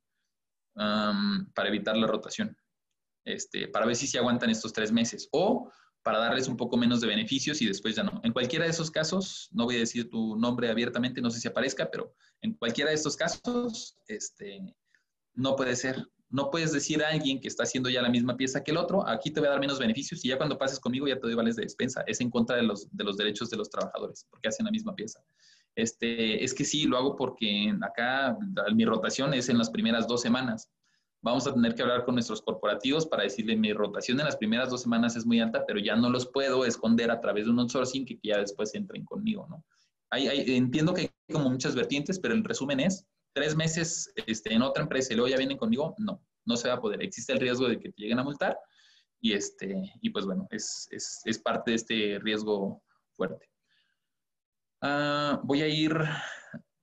Para evitar la rotación. Este, para ver si se aguantan estos tres meses. O para darles un poco menos de beneficios y después ya no. En cualquiera de esos casos, no voy a decir tu nombre abiertamente, no sé si aparezca, pero en cualquiera de estos casos, este, no puede ser. No puedes decir a alguien que está haciendo ya la misma pieza que el otro, aquí te voy a dar menos beneficios y ya cuando pases conmigo ya te doy vales de despensa. Es en contra de los, de los derechos de los trabajadores, porque hacen la misma pieza. Este, es que sí, lo hago porque acá mi rotación es en las primeras dos semanas vamos a tener que hablar con nuestros corporativos para decirle mi rotación en las primeras dos semanas es muy alta, pero ya no los puedo esconder a través de un outsourcing que ya después entren conmigo, ¿no? Hay, entiendo que hay como muchas vertientes, pero el resumen es, tres meses este, en otra empresa y luego ya vienen conmigo, no, no se va a poder. Existe el riesgo de que te lleguen a multar y, este, y pues bueno, es, es, es parte de este riesgo fuerte. Uh, voy a ir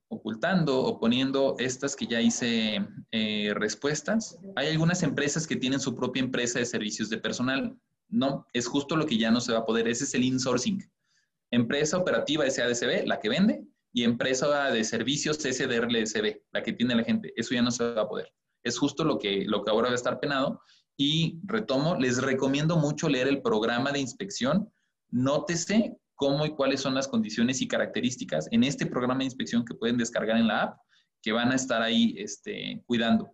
ocultando o poniendo estas que ya hice eh, respuestas. Hay algunas empresas que tienen su propia empresa de servicios de personal. No, es justo lo que ya no se va a poder. Ese es el insourcing. Empresa operativa SADCB, la que vende, y empresa de servicios SDRLSB, la que tiene la gente. Eso ya no se va a poder. Es justo lo que, lo que ahora va a estar penado. Y retomo, les recomiendo mucho leer el programa de inspección. Nótese cómo y cuáles son las condiciones y características en este programa de inspección que pueden descargar en la app, que van a estar ahí este, cuidando.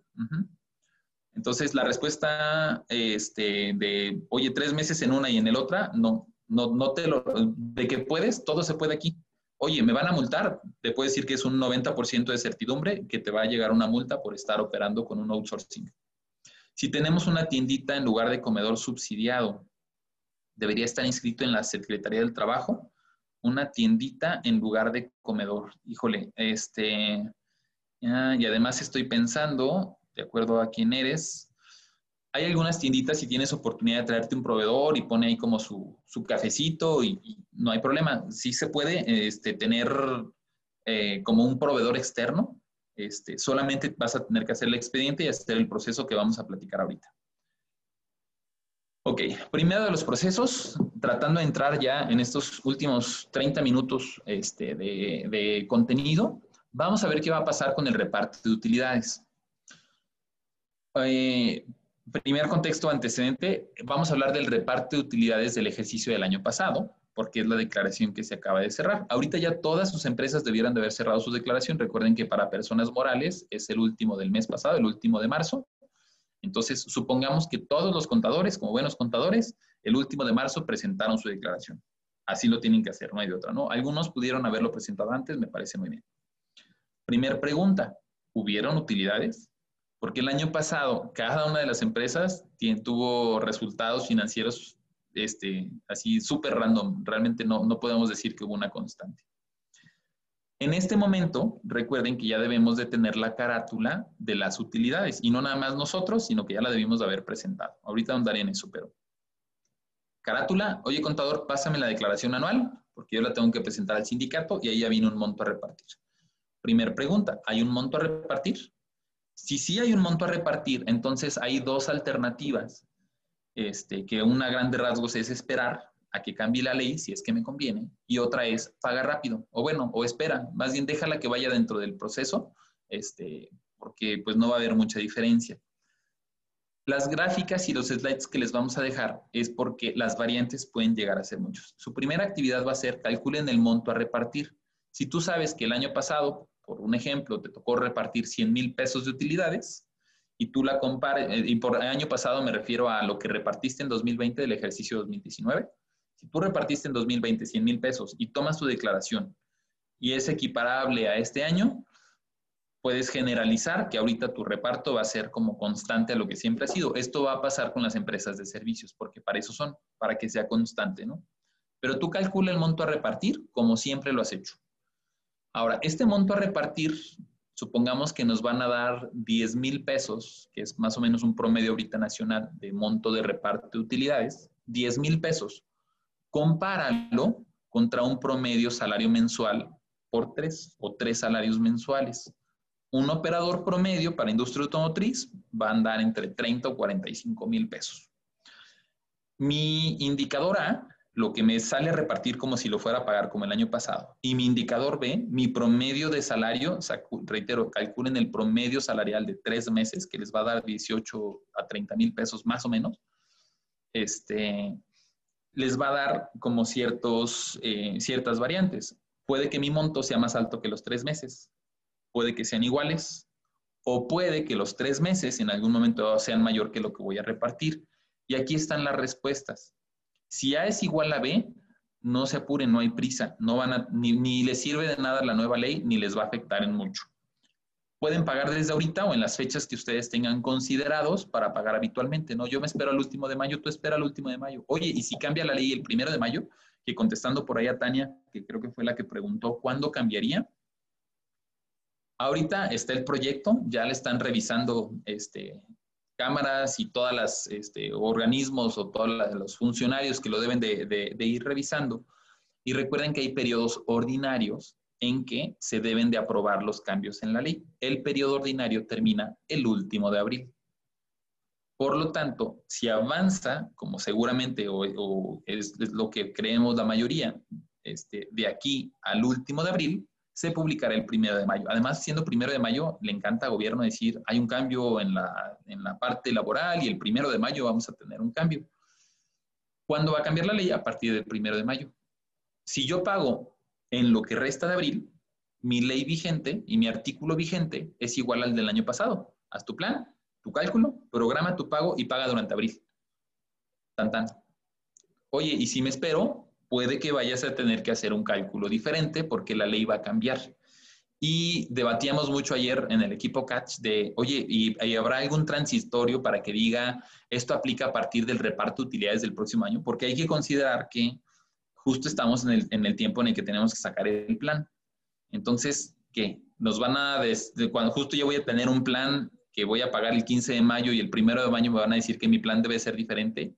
Entonces, la respuesta este, de, oye, tres meses en una y en el otra, no, no, no te lo, de que puedes, todo se puede aquí. Oye, me van a multar, te puedo decir que es un 90% de certidumbre que te va a llegar una multa por estar operando con un outsourcing. Si tenemos una tiendita en lugar de comedor subsidiado, debería estar inscrito en la Secretaría del Trabajo, una tiendita en lugar de comedor. Híjole, este, y además estoy pensando, de acuerdo a quién eres, hay algunas tienditas si tienes oportunidad de traerte un proveedor y pone ahí como su, cafecito y, no hay problema. Sí se puede este, tener eh, como un proveedor externo, este, solamente vas a tener que hacer el expediente y hacer el proceso que vamos a platicar ahorita. Ok, primero de los procesos, tratando de entrar ya en estos últimos 30 minutos este, de, contenido, vamos a ver qué va a pasar con el reparto de utilidades. Eh, primer contexto antecedente, vamos a hablar del reparto de utilidades del ejercicio del año pasado, porque es la declaración que se acaba de cerrar. Ahorita ya todas sus empresas debieran de haber cerrado su declaración. Recuerden que para personas morales es el último del mes pasado, el último de marzo. Entonces, supongamos que todos los contadores, como buenos contadores, el último de marzo presentaron su declaración. Así lo tienen que hacer, no hay de otra, ¿no? Algunos pudieron haberlo presentado antes, me parece muy bien. Primer pregunta, ¿hubieron utilidades? Porque el año pasado cada una de las empresas tuvo resultados financieros este, así súper random. Realmente no, no podemos decir que hubo una constante. En este momento, recuerden que ya debemos de tener la carátula de las utilidades y no nada más nosotros, sino que ya la debimos de haber presentado. Ahorita andaré en eso, pero carátula, oye contador, pásame la declaración anual, porque yo la tengo que presentar al sindicato y ahí ya viene un monto a repartir. Primer pregunta, ¿hay un monto a repartir? Si sí hay un monto a repartir, entonces hay dos alternativas. este, que una grande rasgos es esperar a que cambie la ley si es que me conviene y otra es paga rápido o bueno, o espera, más bien déjala que vaya dentro del proceso, este, porque pues no va a haber mucha diferencia. Las gráficas y los slides que les vamos a dejar es porque las variantes pueden llegar a ser muchos. Su primera actividad va a ser calculen el monto a repartir. Si tú sabes que el año pasado, por un ejemplo, te tocó repartir 100 mil pesos de utilidades y tú la compares, eh, y por año pasado me refiero a lo que repartiste en 2020 del ejercicio 2019, si tú repartiste en 2020 100 mil pesos y tomas tu declaración y es equiparable a este año, puedes generalizar que ahorita tu reparto va a ser como constante a lo que siempre ha sido. Esto va a pasar con las empresas de servicios, porque para eso son, para que sea constante, ¿no? Pero tú calcula el monto a repartir como siempre lo has hecho. Ahora, este monto a repartir, supongamos que nos van a dar 10 mil pesos, que es más o menos un promedio ahorita nacional de monto de reparto de utilidades, 10 mil pesos. Compáralo contra un promedio salario mensual por tres o tres salarios mensuales un operador promedio para industria automotriz va a andar entre 30 o 45 mil pesos. Mi indicador A, lo que me sale a repartir como si lo fuera a pagar como el año pasado. Y mi indicador B, mi promedio de salario, reitero, calculen el promedio salarial de tres meses, que les va a dar 18 a 30 mil pesos más o menos. Este, les va a dar como ciertos, eh, ciertas variantes. Puede que mi monto sea más alto que los tres meses, puede que sean iguales o puede que los tres meses en algún momento sean mayor que lo que voy a repartir. Y aquí están las respuestas. Si A es igual a B, no se apuren, no hay prisa, no van a, ni, ni les sirve de nada la nueva ley, ni les va a afectar en mucho. Pueden pagar desde ahorita o en las fechas que ustedes tengan considerados para pagar habitualmente, ¿no? Yo me espero al último de mayo, tú espera al último de mayo. Oye, ¿y si cambia la ley el primero de mayo? Que contestando por ahí a Tania, que creo que fue la que preguntó, ¿cuándo cambiaría? Ahorita está el proyecto, ya le están revisando este, cámaras y todos los este, organismos o todos los funcionarios que lo deben de, ir revisando. Y recuerden que hay periodos ordinarios en que se deben de aprobar los cambios en la ley. El periodo ordinario termina el último de abril. Por lo tanto, si avanza, como seguramente o, es, lo que creemos la mayoría, este, de aquí al último de abril, se publicará el primero de mayo. Además, siendo primero de mayo, le encanta al gobierno decir, hay un cambio en la, en la parte laboral y el primero de mayo vamos a tener un cambio. ¿Cuándo va a cambiar la ley? A partir del primero de mayo. Si yo pago en lo que resta de abril, mi ley vigente y mi artículo vigente es igual al del año pasado. Haz tu plan, tu cálculo, programa tu pago y paga durante abril. Tan tan. Oye, y si me espero, puede que vayas a tener que hacer un cálculo diferente porque la ley va a cambiar. Y debatíamos mucho ayer en el equipo Catch de, oye, ¿y, habrá algún transitorio para que diga esto aplica a partir del reparto de utilidades del próximo año? Porque hay que considerar que justo estamos en el, tiempo en el que tenemos que sacar el plan. Entonces, ¿qué? Nos van a, cuando justo yo voy a tener un plan que voy a pagar el 15 de mayo y el primero de mayo me van a decir que mi plan debe ser diferente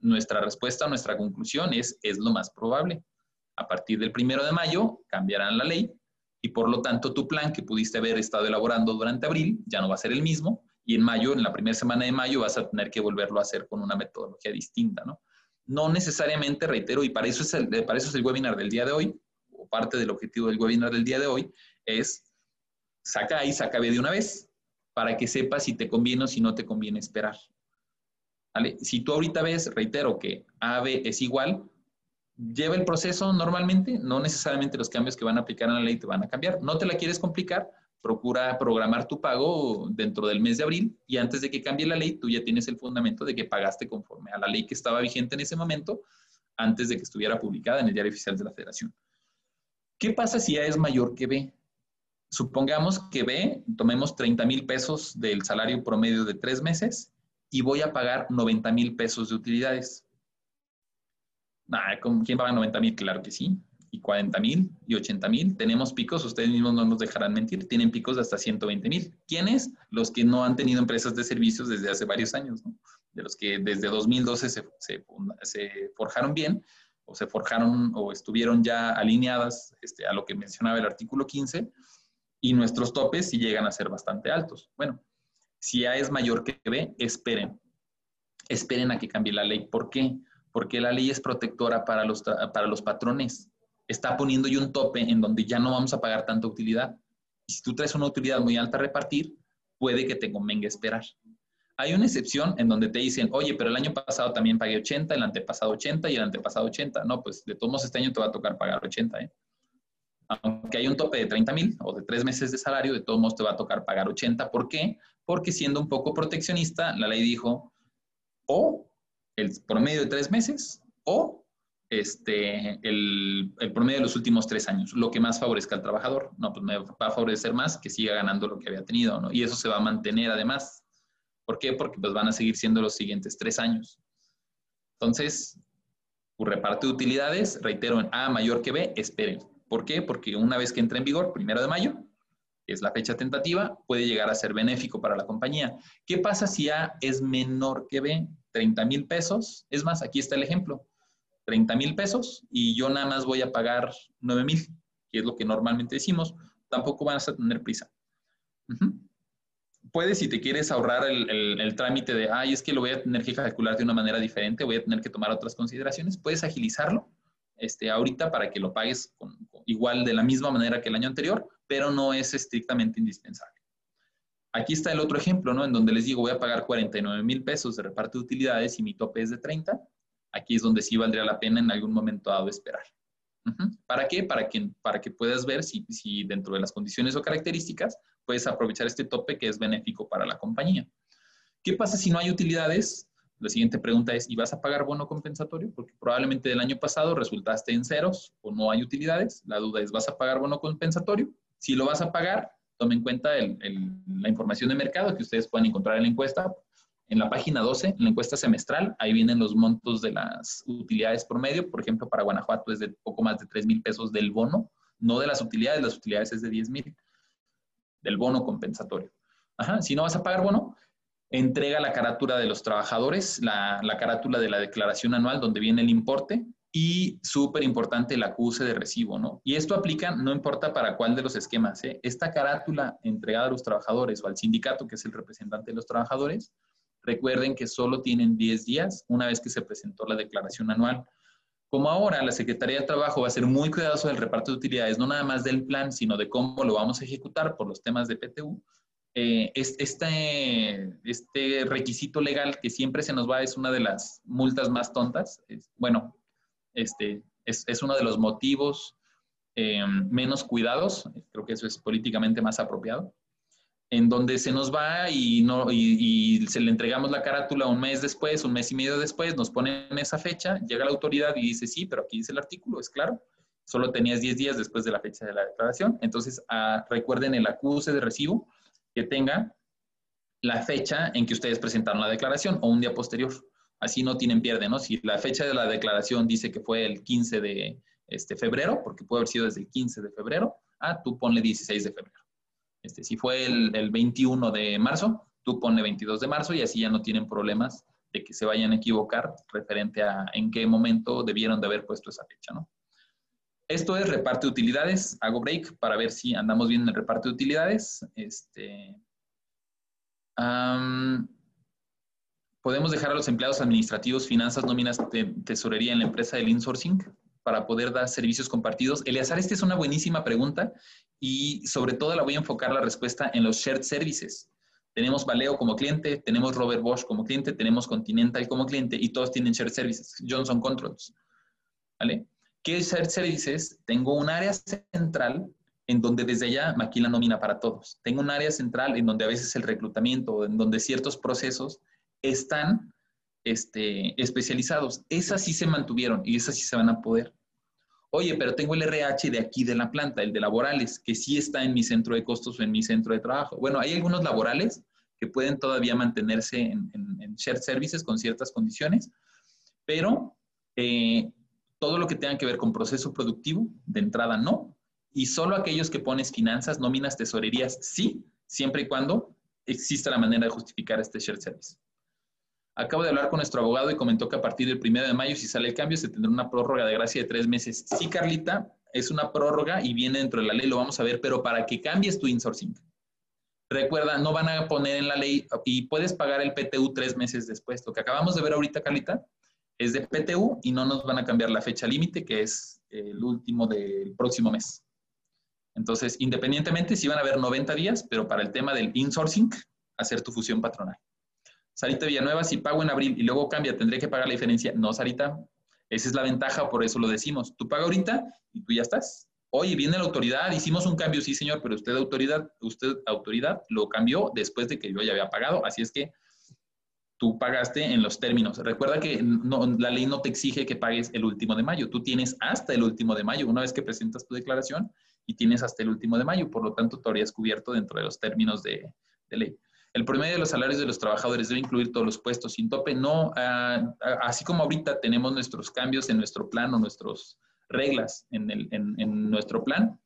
nuestra respuesta, nuestra conclusión es, es lo más probable. A partir del primero de mayo cambiarán la ley y por lo tanto tu plan que pudiste haber estado elaborando durante abril ya no va a ser el mismo y en mayo, en la primera semana de mayo, vas a tener que volverlo a hacer con una metodología distinta, ¿no? No necesariamente, reitero, y para eso es el, para eso es el webinar del día de hoy, o parte del objetivo del webinar del día de hoy, es saca ahí, saca B de una vez, para que sepas si te conviene o si no te conviene esperar. Si tú ahorita ves, reitero, que AB es igual, lleva el proceso normalmente, no necesariamente los cambios que van a aplicar en la ley te van a cambiar. No te la quieres complicar, procura programar tu pago dentro del mes de abril y antes de que cambie la ley, tú ya tienes el fundamento de que pagaste conforme a la ley que estaba vigente en ese momento, antes de que estuviera publicada en el diario oficial de la federación. ¿Qué pasa si A es mayor que B? Supongamos que B, tomemos 30 mil pesos del salario promedio de tres meses y voy a pagar 90 mil pesos de utilidades. ¿Quién paga 90 mil? Claro que sí. Y 40 mil y 80 mil. Tenemos picos, ustedes mismos no nos dejarán mentir, tienen picos de hasta 120 mil. ¿Quiénes? Los que no han tenido empresas de servicios desde hace varios años, de los que desde 2012 se, se, se, forjaron bien o se forjaron o estuvieron ya alineadas este, a lo que mencionaba el artículo 15 y nuestros topes sí llegan a ser bastante altos. Bueno, si A es mayor que B, esperen. esperen a que cambie la ley. ¿Por qué? Porque la ley es protectora para los, para los patrones. Está poniendo ya un tope en donde ya no vamos a pagar tanta utilidad. Y si tú traes una utilidad muy alta a repartir, puede que te convenga esperar. Hay una excepción en donde te dicen, oye, pero el año pasado también pagué 80, el antepasado 80 y el antepasado 80. No, pues de todos modos este año te va a tocar pagar 80. ¿eh? Aunque hay un tope de 30 mil o de tres meses de salario, de todos modos te va a tocar pagar 80. ¿Por qué? Porque siendo un poco proteccionista, la ley dijo, o el promedio de tres meses o este, el, el, promedio de los últimos tres años, lo que más favorezca al trabajador. No, pues me va a favorecer más que siga ganando lo que había tenido, ¿no? Y eso se va a mantener además. ¿Por qué? Porque pues van a seguir siendo los siguientes tres años. Entonces, tu reparto de utilidades, reitero, en A mayor que B, esperen. ¿Por qué? Porque una vez que entre en vigor, primero de mayo, es la fecha tentativa, puede llegar a ser benéfico para la compañía. ¿Qué pasa si A es menor que B? 30 mil pesos. Es más, aquí está el ejemplo. 30 mil pesos y yo nada más voy a pagar 9 mil, que es lo que normalmente decimos. Tampoco vas a tener prisa. Puedes, si te quieres ahorrar el, trámite de, ay, es que lo voy a tener que calcular de una manera diferente, voy a tener que tomar otras consideraciones, puedes agilizarlo este, ahorita para que lo pagues igual de la misma manera que el año anterior, pero no es estrictamente indispensable. Aquí está el otro ejemplo, ¿no? En donde les digo, voy a pagar 49 mil pesos de reparto de utilidades y mi tope es de 30. Aquí es donde sí valdría la pena en algún momento dado esperar. ¿Para qué? Para que, para que puedas ver si, si dentro de las condiciones o características puedes aprovechar este tope que es benéfico para la compañía. ¿Qué pasa si no hay utilidades? La siguiente pregunta es, ¿y vas a pagar bono compensatorio? Porque probablemente del año pasado resultaste en ceros o no hay utilidades. La duda es, ¿vas a pagar bono compensatorio? Si lo vas a pagar, tome en cuenta la información de mercado que ustedes pueden encontrar en la encuesta. En la página 12, en la encuesta semestral, ahí vienen los montos de las utilidades promedio. Por ejemplo, para Guanajuato es de poco más de 3 mil pesos del bono, no de las utilidades, las utilidades es de 10 mil, del bono compensatorio. Ajá, si no vas a pagar bono, entrega la carátula de los trabajadores, la, carátula de la declaración anual donde viene el importe y súper importante el acuse de recibo, ¿no? Y esto aplica, no importa para cuál de los esquemas, ¿eh? Esta carátula entregada a los trabajadores o al sindicato, que es el representante de los trabajadores, recuerden que solo tienen 10 días una vez que se presentó la declaración anual. Como ahora la Secretaría de Trabajo va a ser muy cuidadoso del reparto de utilidades, no nada más del plan, sino de cómo lo vamos a ejecutar por los temas de PTU, eh, este, este requisito legal que siempre se nos va es una de las multas más tontas. bueno, este, es, uno de los motivos eh, menos cuidados, creo que eso es políticamente más apropiado, en donde se nos va y, se le entregamos la carátula un mes después, un mes y medio después, nos ponen esa fecha, llega la autoridad y dice, sí, pero aquí dice el artículo, es claro, solo tenías 10 días después de la fecha de la declaración. Entonces, ah, recuerden el acuse de recibo, que tenga la fecha en que ustedes presentaron la declaración o un día posterior. Así no tienen pierde, ¿no? Si la fecha de la declaración dice que fue el 15 de este, febrero, porque puede haber sido desde el 15 de febrero, ah, tú ponle 16 de febrero. Este, si fue el, el 21 de marzo, tú ponle 22 de marzo y así ya no tienen problemas de que se vayan a equivocar referente a en qué momento debieron de haber puesto esa fecha, ¿no? Esto es reparto de utilidades. Hago break para ver si andamos bien en el de utilidades. Este, podemos dejar a los empleados administrativos, finanzas, nóminas, tesorería en la empresa del insourcing para poder dar servicios compartidos. Eleazar, esta es una buenísima pregunta y sobre todo la voy a enfocar la respuesta en los shared services. Tenemos Valeo como cliente, tenemos Robert Bosch como cliente, tenemos Continental como cliente y todos tienen shared services, Johnson Controls. ¿Vale? ¿Qué Shared Services? Tengo un área central en donde desde allá maquila nómina para todos. Tengo un área central en donde a veces el reclutamiento, en donde ciertos procesos están este, especializados. Esas sí se mantuvieron y esas sí se van a poder. Oye, pero tengo el RH de aquí de la planta, el de laborales, que sí está en mi centro de costos o en mi centro de trabajo. Bueno, hay algunos laborales que pueden todavía mantenerse en, shared services con ciertas condiciones, pero eh, todo lo que tenga que ver con proceso productivo, de entrada no, y solo aquellos que pones finanzas, nóminas, tesorerías, sí, siempre y cuando exista la manera de justificar este share service. Acabo de hablar con nuestro abogado y comentó que a partir del 1 de mayo, si sale el cambio, se tendrá una prórroga de gracia de tres meses. Sí, Carlita, es una prórroga y viene dentro de la ley, lo vamos a ver, pero para que cambies tu insourcing, Recuerda, no van a poner en la ley y puedes pagar el PTU tres meses después. Lo que acabamos de ver ahorita, Carlita, es de PTU y no nos van a cambiar la fecha límite, que es el último del próximo mes. Entonces, independientemente, si van a haber 90 días, pero para el tema del insourcing, hacer tu fusión patronal. Sarita Villanueva, si pago en abril y luego cambia, ¿tendré que pagar la diferencia? No, Sarita. Esa es la ventaja, por eso lo decimos. Tú paga ahorita y tú ya estás. Oye, viene la autoridad, hicimos un cambio, sí, señor, pero usted autoridad, usted autoridad lo cambió después de que yo ya había pagado, así es que tú pagaste en los términos. Recuerda que la ley no te exige que pagues el último de mayo, tú tienes hasta el último de mayo, una vez que presentas tu declaración y tienes hasta el último de mayo, por lo tanto, tú habrías cubierto dentro de los términos de, de ley. El promedio de los salarios de los trabajadores debe incluir todos los puestos sin tope. No, ah, ah, así como ahorita tenemos nuestros cambios en nuestro plan o nuestras reglas en, el, en, nuestro plan,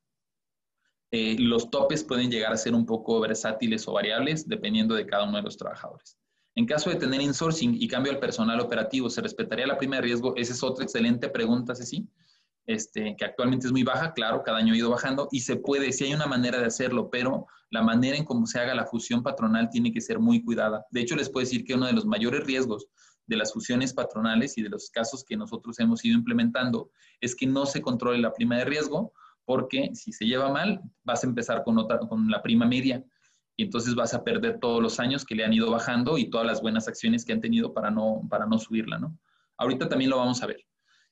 eh, los topes pueden llegar a ser un poco versátiles o variables dependiendo de cada uno de los trabajadores. En caso de tener insourcing y cambio al personal operativo, ¿se respetaría la prima de riesgo? Esa es otra excelente pregunta, Ceci, este, que actualmente es muy baja, claro, cada año ha ido bajando y se puede, si hay una manera de hacerlo, pero la manera en cómo se haga la fusión patronal tiene que ser muy cuidada. De hecho, les puedo decir que uno de los mayores riesgos de las fusiones patronales y de los casos que nosotros hemos ido implementando es que no se controle la prima de riesgo, porque si se lleva mal, vas a empezar con, con la prima media y entonces vas a perder todos los años que le han ido bajando y todas las buenas acciones que han tenido para no, para no subirla, ¿no? Ahorita también lo vamos a ver.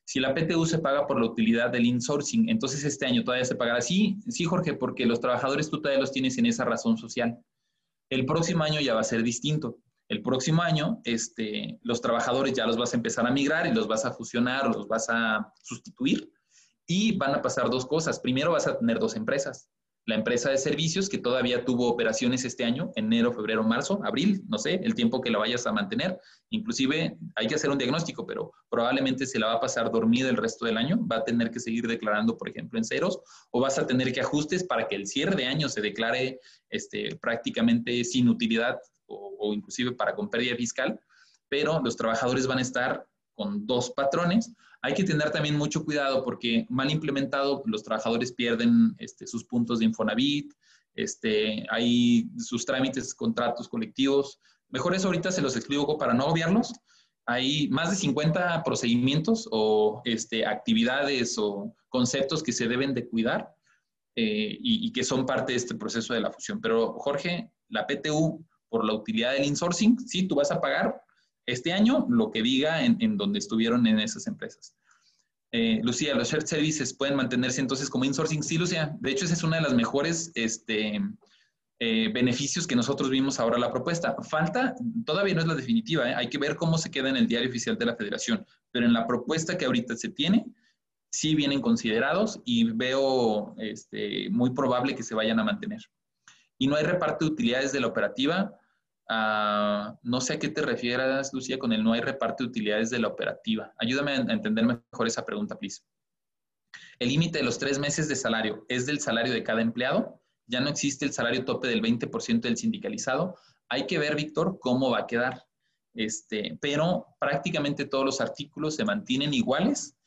Si la PTU se paga por la utilidad del insourcing, entonces este año todavía se pagará. Sí, sí, Jorge, porque los trabajadores tú todavía los tienes en esa razón social. El próximo año ya va a ser distinto. El próximo año, este, los trabajadores ya los vas a empezar a migrar y los vas a fusionar los vas a sustituir. Y van a pasar dos cosas. Primero vas a tener dos empresas la empresa de servicios que todavía tuvo operaciones este año, enero, febrero, marzo, abril, no sé, el tiempo que la vayas a mantener. Inclusive hay que hacer un diagnóstico, pero probablemente se la va a pasar dormida el resto del año, va a tener que seguir declarando, por ejemplo, en ceros, o vas a tener que ajustes para que el cierre de año se declare este, prácticamente sin utilidad o, o inclusive para con pérdida fiscal, pero los trabajadores van a estar con dos patrones hay que tener también mucho cuidado porque mal implementado los trabajadores pierden este, sus puntos de Infonavit, este, hay sus trámites, contratos colectivos. Mejor eso ahorita se los explico para no obviarlos. Hay más de 50 procedimientos o este, actividades o conceptos que se deben de cuidar eh, y, y, que son parte de este proceso de la fusión. Pero Jorge, la PTU, por la utilidad del insourcing, sí, tú vas a pagar este año lo que diga en, en donde estuvieron en esas empresas. Eh, Lucía, los shared services pueden mantenerse entonces como insourcing. Sí, Lucía, de hecho esa es una de las mejores este, eh, beneficios que nosotros vimos ahora la propuesta. Falta, todavía no es la definitiva, ¿eh? hay que ver cómo se queda en el diario oficial de la federación, pero en la propuesta que ahorita se tiene, sí vienen considerados y veo este, muy probable que se vayan a mantener. Y no hay reparto de utilidades de la operativa, Ah, no sé a qué te refieras, Lucía, con el no hay reparto de utilidades de la operativa. Ayúdame a entender mejor esa pregunta, please. El límite de los tres meses de salario es del salario de cada empleado. Ya no existe el salario tope del 20% del sindicalizado. Hay que ver, Víctor, cómo va a quedar. Este, pero prácticamente todos los artículos se mantienen iguales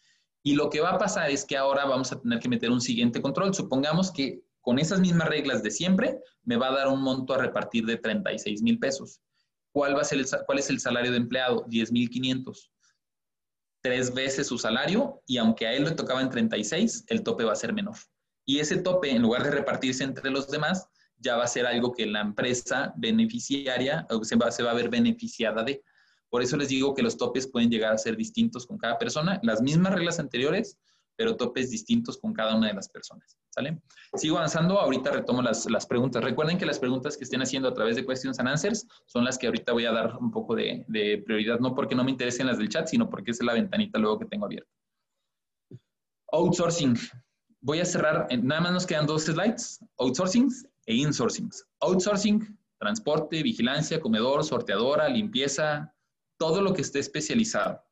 y lo que va a pasar es que ahora vamos a tener que meter un siguiente control. Supongamos que con esas mismas reglas de siempre, me va a dar un monto a repartir de 36 mil pesos. ¿Cuál, va a ser ¿Cuál es el salario de empleado? 10 mil 500. Tres veces su salario y aunque a él le tocaba en 36, el tope va a ser menor. Y ese tope, en lugar de repartirse entre los demás, ya va a ser algo que la empresa beneficiaria se va, se va a ver beneficiada de. Por eso les digo que los topes pueden llegar a ser distintos con cada persona. Las mismas reglas anteriores, pero topes distintos con cada una de las personas. Sigo avanzando, ahorita retomo las, las, preguntas. Recuerden que las preguntas que estén haciendo a través de Questions and Answers son las que ahorita voy a dar un poco de, de prioridad, no porque no me interesen las del chat, sino porque es la ventanita luego que tengo abierta. Outsourcing. Voy a cerrar, nada más nos quedan dos slides, outsourcing e insourcing. Outsourcing, transporte, vigilancia, comedor, sorteadora, limpieza, todo lo que esté especializado.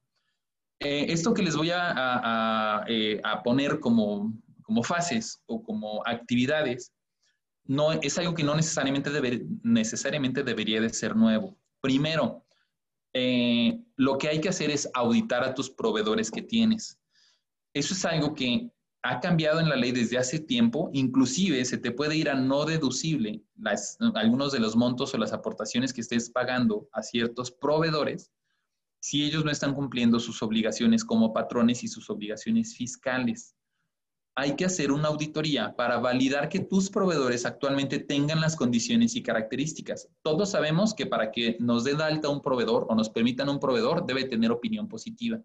Eh, esto que les voy a, eh, poner como, fases o como actividades, no, es algo que no necesariamente, necesariamente debería de ser nuevo. Primero, eh, lo que hay que hacer es auditar a tus proveedores que tienes. Eso es algo que ha cambiado en la ley desde hace tiempo, inclusive se te puede ir a no deducible algunos de los montos o las aportaciones que estés pagando a ciertos proveedores si ellos no están cumpliendo sus obligaciones como patrones y sus obligaciones fiscales. Hay que hacer una auditoría para validar que tus proveedores actualmente tengan las condiciones y características. Todos sabemos que para que nos dé alta un proveedor o nos permitan un proveedor debe tener opinión positiva.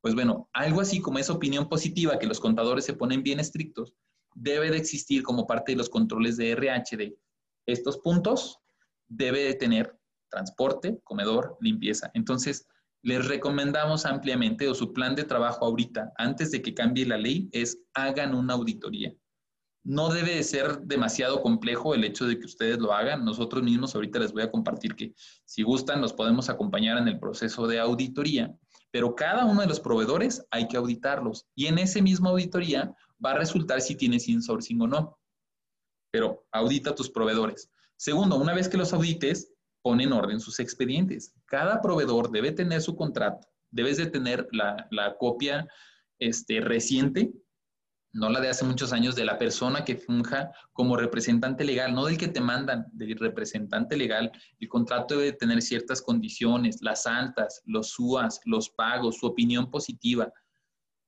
Pues bueno, algo así como esa opinión positiva que los contadores se ponen bien estrictos, debe de existir como parte de los controles de RH de estos puntos, debe de tener transporte, comedor, limpieza. Entonces, les recomendamos ampliamente o su plan de trabajo ahorita, antes de que cambie la ley, es hagan una auditoría. No debe de ser demasiado complejo el hecho de que ustedes lo hagan. Nosotros mismos ahorita les voy a compartir que si gustan nos podemos acompañar en el proceso de auditoría pero cada uno de los proveedores hay que auditarlos y en ese mismo auditoría va a resultar si tienes insourcing o no. Pero audita tus proveedores. Segundo, una vez que los audites, pon en orden sus expedientes. Cada proveedor debe tener su contrato, debes de tener la, la copia este, reciente no la de hace muchos años, de la persona que funja como representante legal, no del que te mandan, del representante legal. El contrato debe tener ciertas condiciones, las altas, los SUAS, los pagos, su opinión positiva.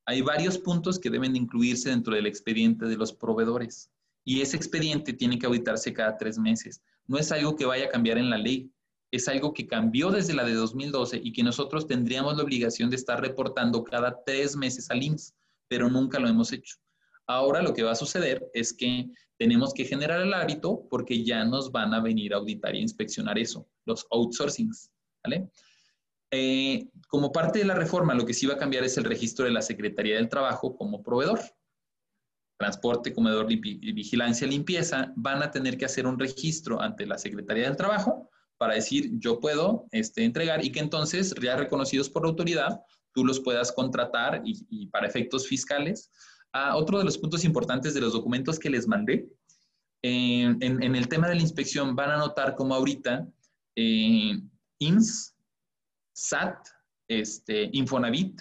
Hay varios puntos que deben incluirse dentro del expediente de los proveedores y ese expediente tiene que auditarse cada tres meses. No es algo que vaya a cambiar en la ley, es algo que cambió desde la de 2012 y que nosotros tendríamos la obligación de estar reportando cada tres meses al IMSS, pero nunca lo hemos hecho. Ahora lo que va a suceder es que tenemos que generar el hábito porque ya nos van a venir a auditar y inspeccionar eso, los outsourcings, ¿vale? Eh, como parte de la reforma, lo que sí va a cambiar es el registro de la Secretaría del Trabajo como proveedor. Transporte, comedor, vigilancia, limpieza, van a tener que hacer un registro ante la Secretaría del Trabajo para decir yo puedo este, entregar y que entonces, ya reconocidos por la autoridad, tú los puedas contratar y para efectos fiscales. Otro de los puntos importantes de los documentos que les mandé, en, el tema de la inspección van a notar como ahorita eh, IMSS, SAT, este, Infonavit,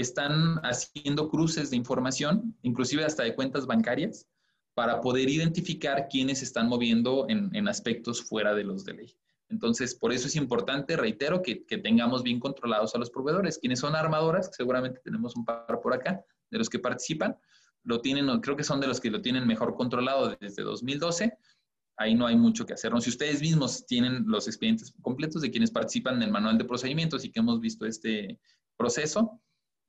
están haciendo cruces de información, inclusive hasta de cuentas bancarias, para poder identificar quiénes están moviendo en, aspectos fuera de los de ley. Entonces, por eso es importante, reitero, que, que, tengamos bien controlados a los proveedores. Quienes son armadoras, seguramente tenemos un par por acá, de los que participan, lo tienen, creo que son de los que lo tienen mejor controlado desde 2012. Ahí no hay mucho que hacer. Si ustedes mismos tienen los expedientes completos de quienes participan en el manual de procedimientos y que hemos visto este proceso,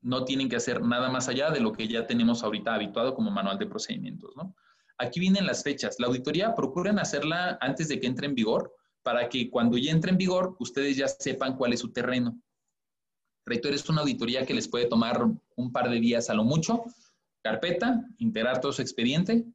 no tienen que hacer nada más allá de lo que ya tenemos ahorita habituado como manual de procedimientos. ¿no? Aquí vienen las fechas. La auditoría procuren hacerla antes de que entre en vigor para que cuando ya entre en vigor ustedes ya sepan cuál es su terreno. Rector, es una auditoría que les puede tomar un par de días a lo mucho. Carpeta, integrar todo su expediente,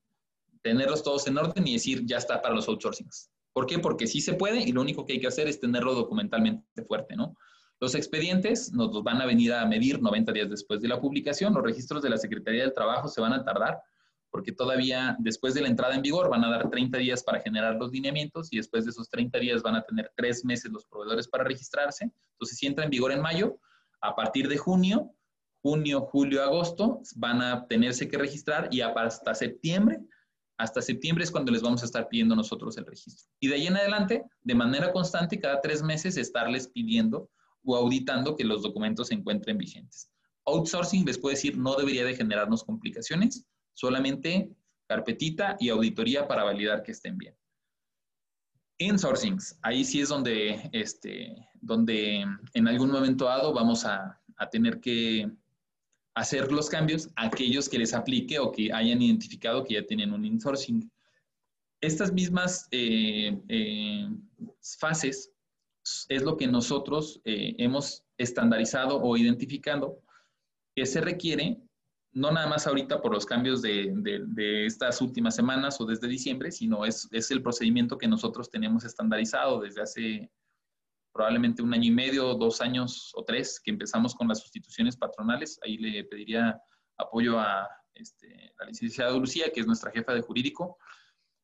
tenerlos todos en orden y decir ya está para los outsourcings. ¿Por qué? Porque sí se puede y lo único que hay que hacer es tenerlo documentalmente fuerte, ¿no? Los expedientes nos los van a venir a medir 90 días después de la publicación. Los registros de la Secretaría del Trabajo se van a tardar porque todavía después de la entrada en vigor van a dar 30 días para generar los lineamientos y después de esos 30 días van a tener tres meses los proveedores para registrarse. Entonces, si entra en vigor en mayo, a partir de junio, junio, julio, agosto, van a tenerse que registrar y hasta septiembre, hasta septiembre es cuando les vamos a estar pidiendo nosotros el registro. Y de ahí en adelante, de manera constante, cada tres meses, estarles pidiendo o auditando que los documentos se encuentren vigentes. Outsourcing, les puedo decir, no debería de generarnos complicaciones, solamente carpetita y auditoría para validar que estén bien. Insourcings, ahí sí es donde, este, donde en algún momento dado vamos a, tener que hacer los cambios a aquellos que les aplique o que hayan identificado que ya tienen un insourcing. Estas mismas eh, eh, fases es lo que nosotros eh, hemos estandarizado o identificado que se requiere no nada más ahorita por los cambios de, estas últimas semanas o desde diciembre, sino es, es, el procedimiento que nosotros tenemos estandarizado desde hace probablemente un año y medio, dos años o tres que empezamos con las sustituciones patronales. Ahí le pediría apoyo a este, la licenciada Lucía, que es nuestra jefa de jurídico.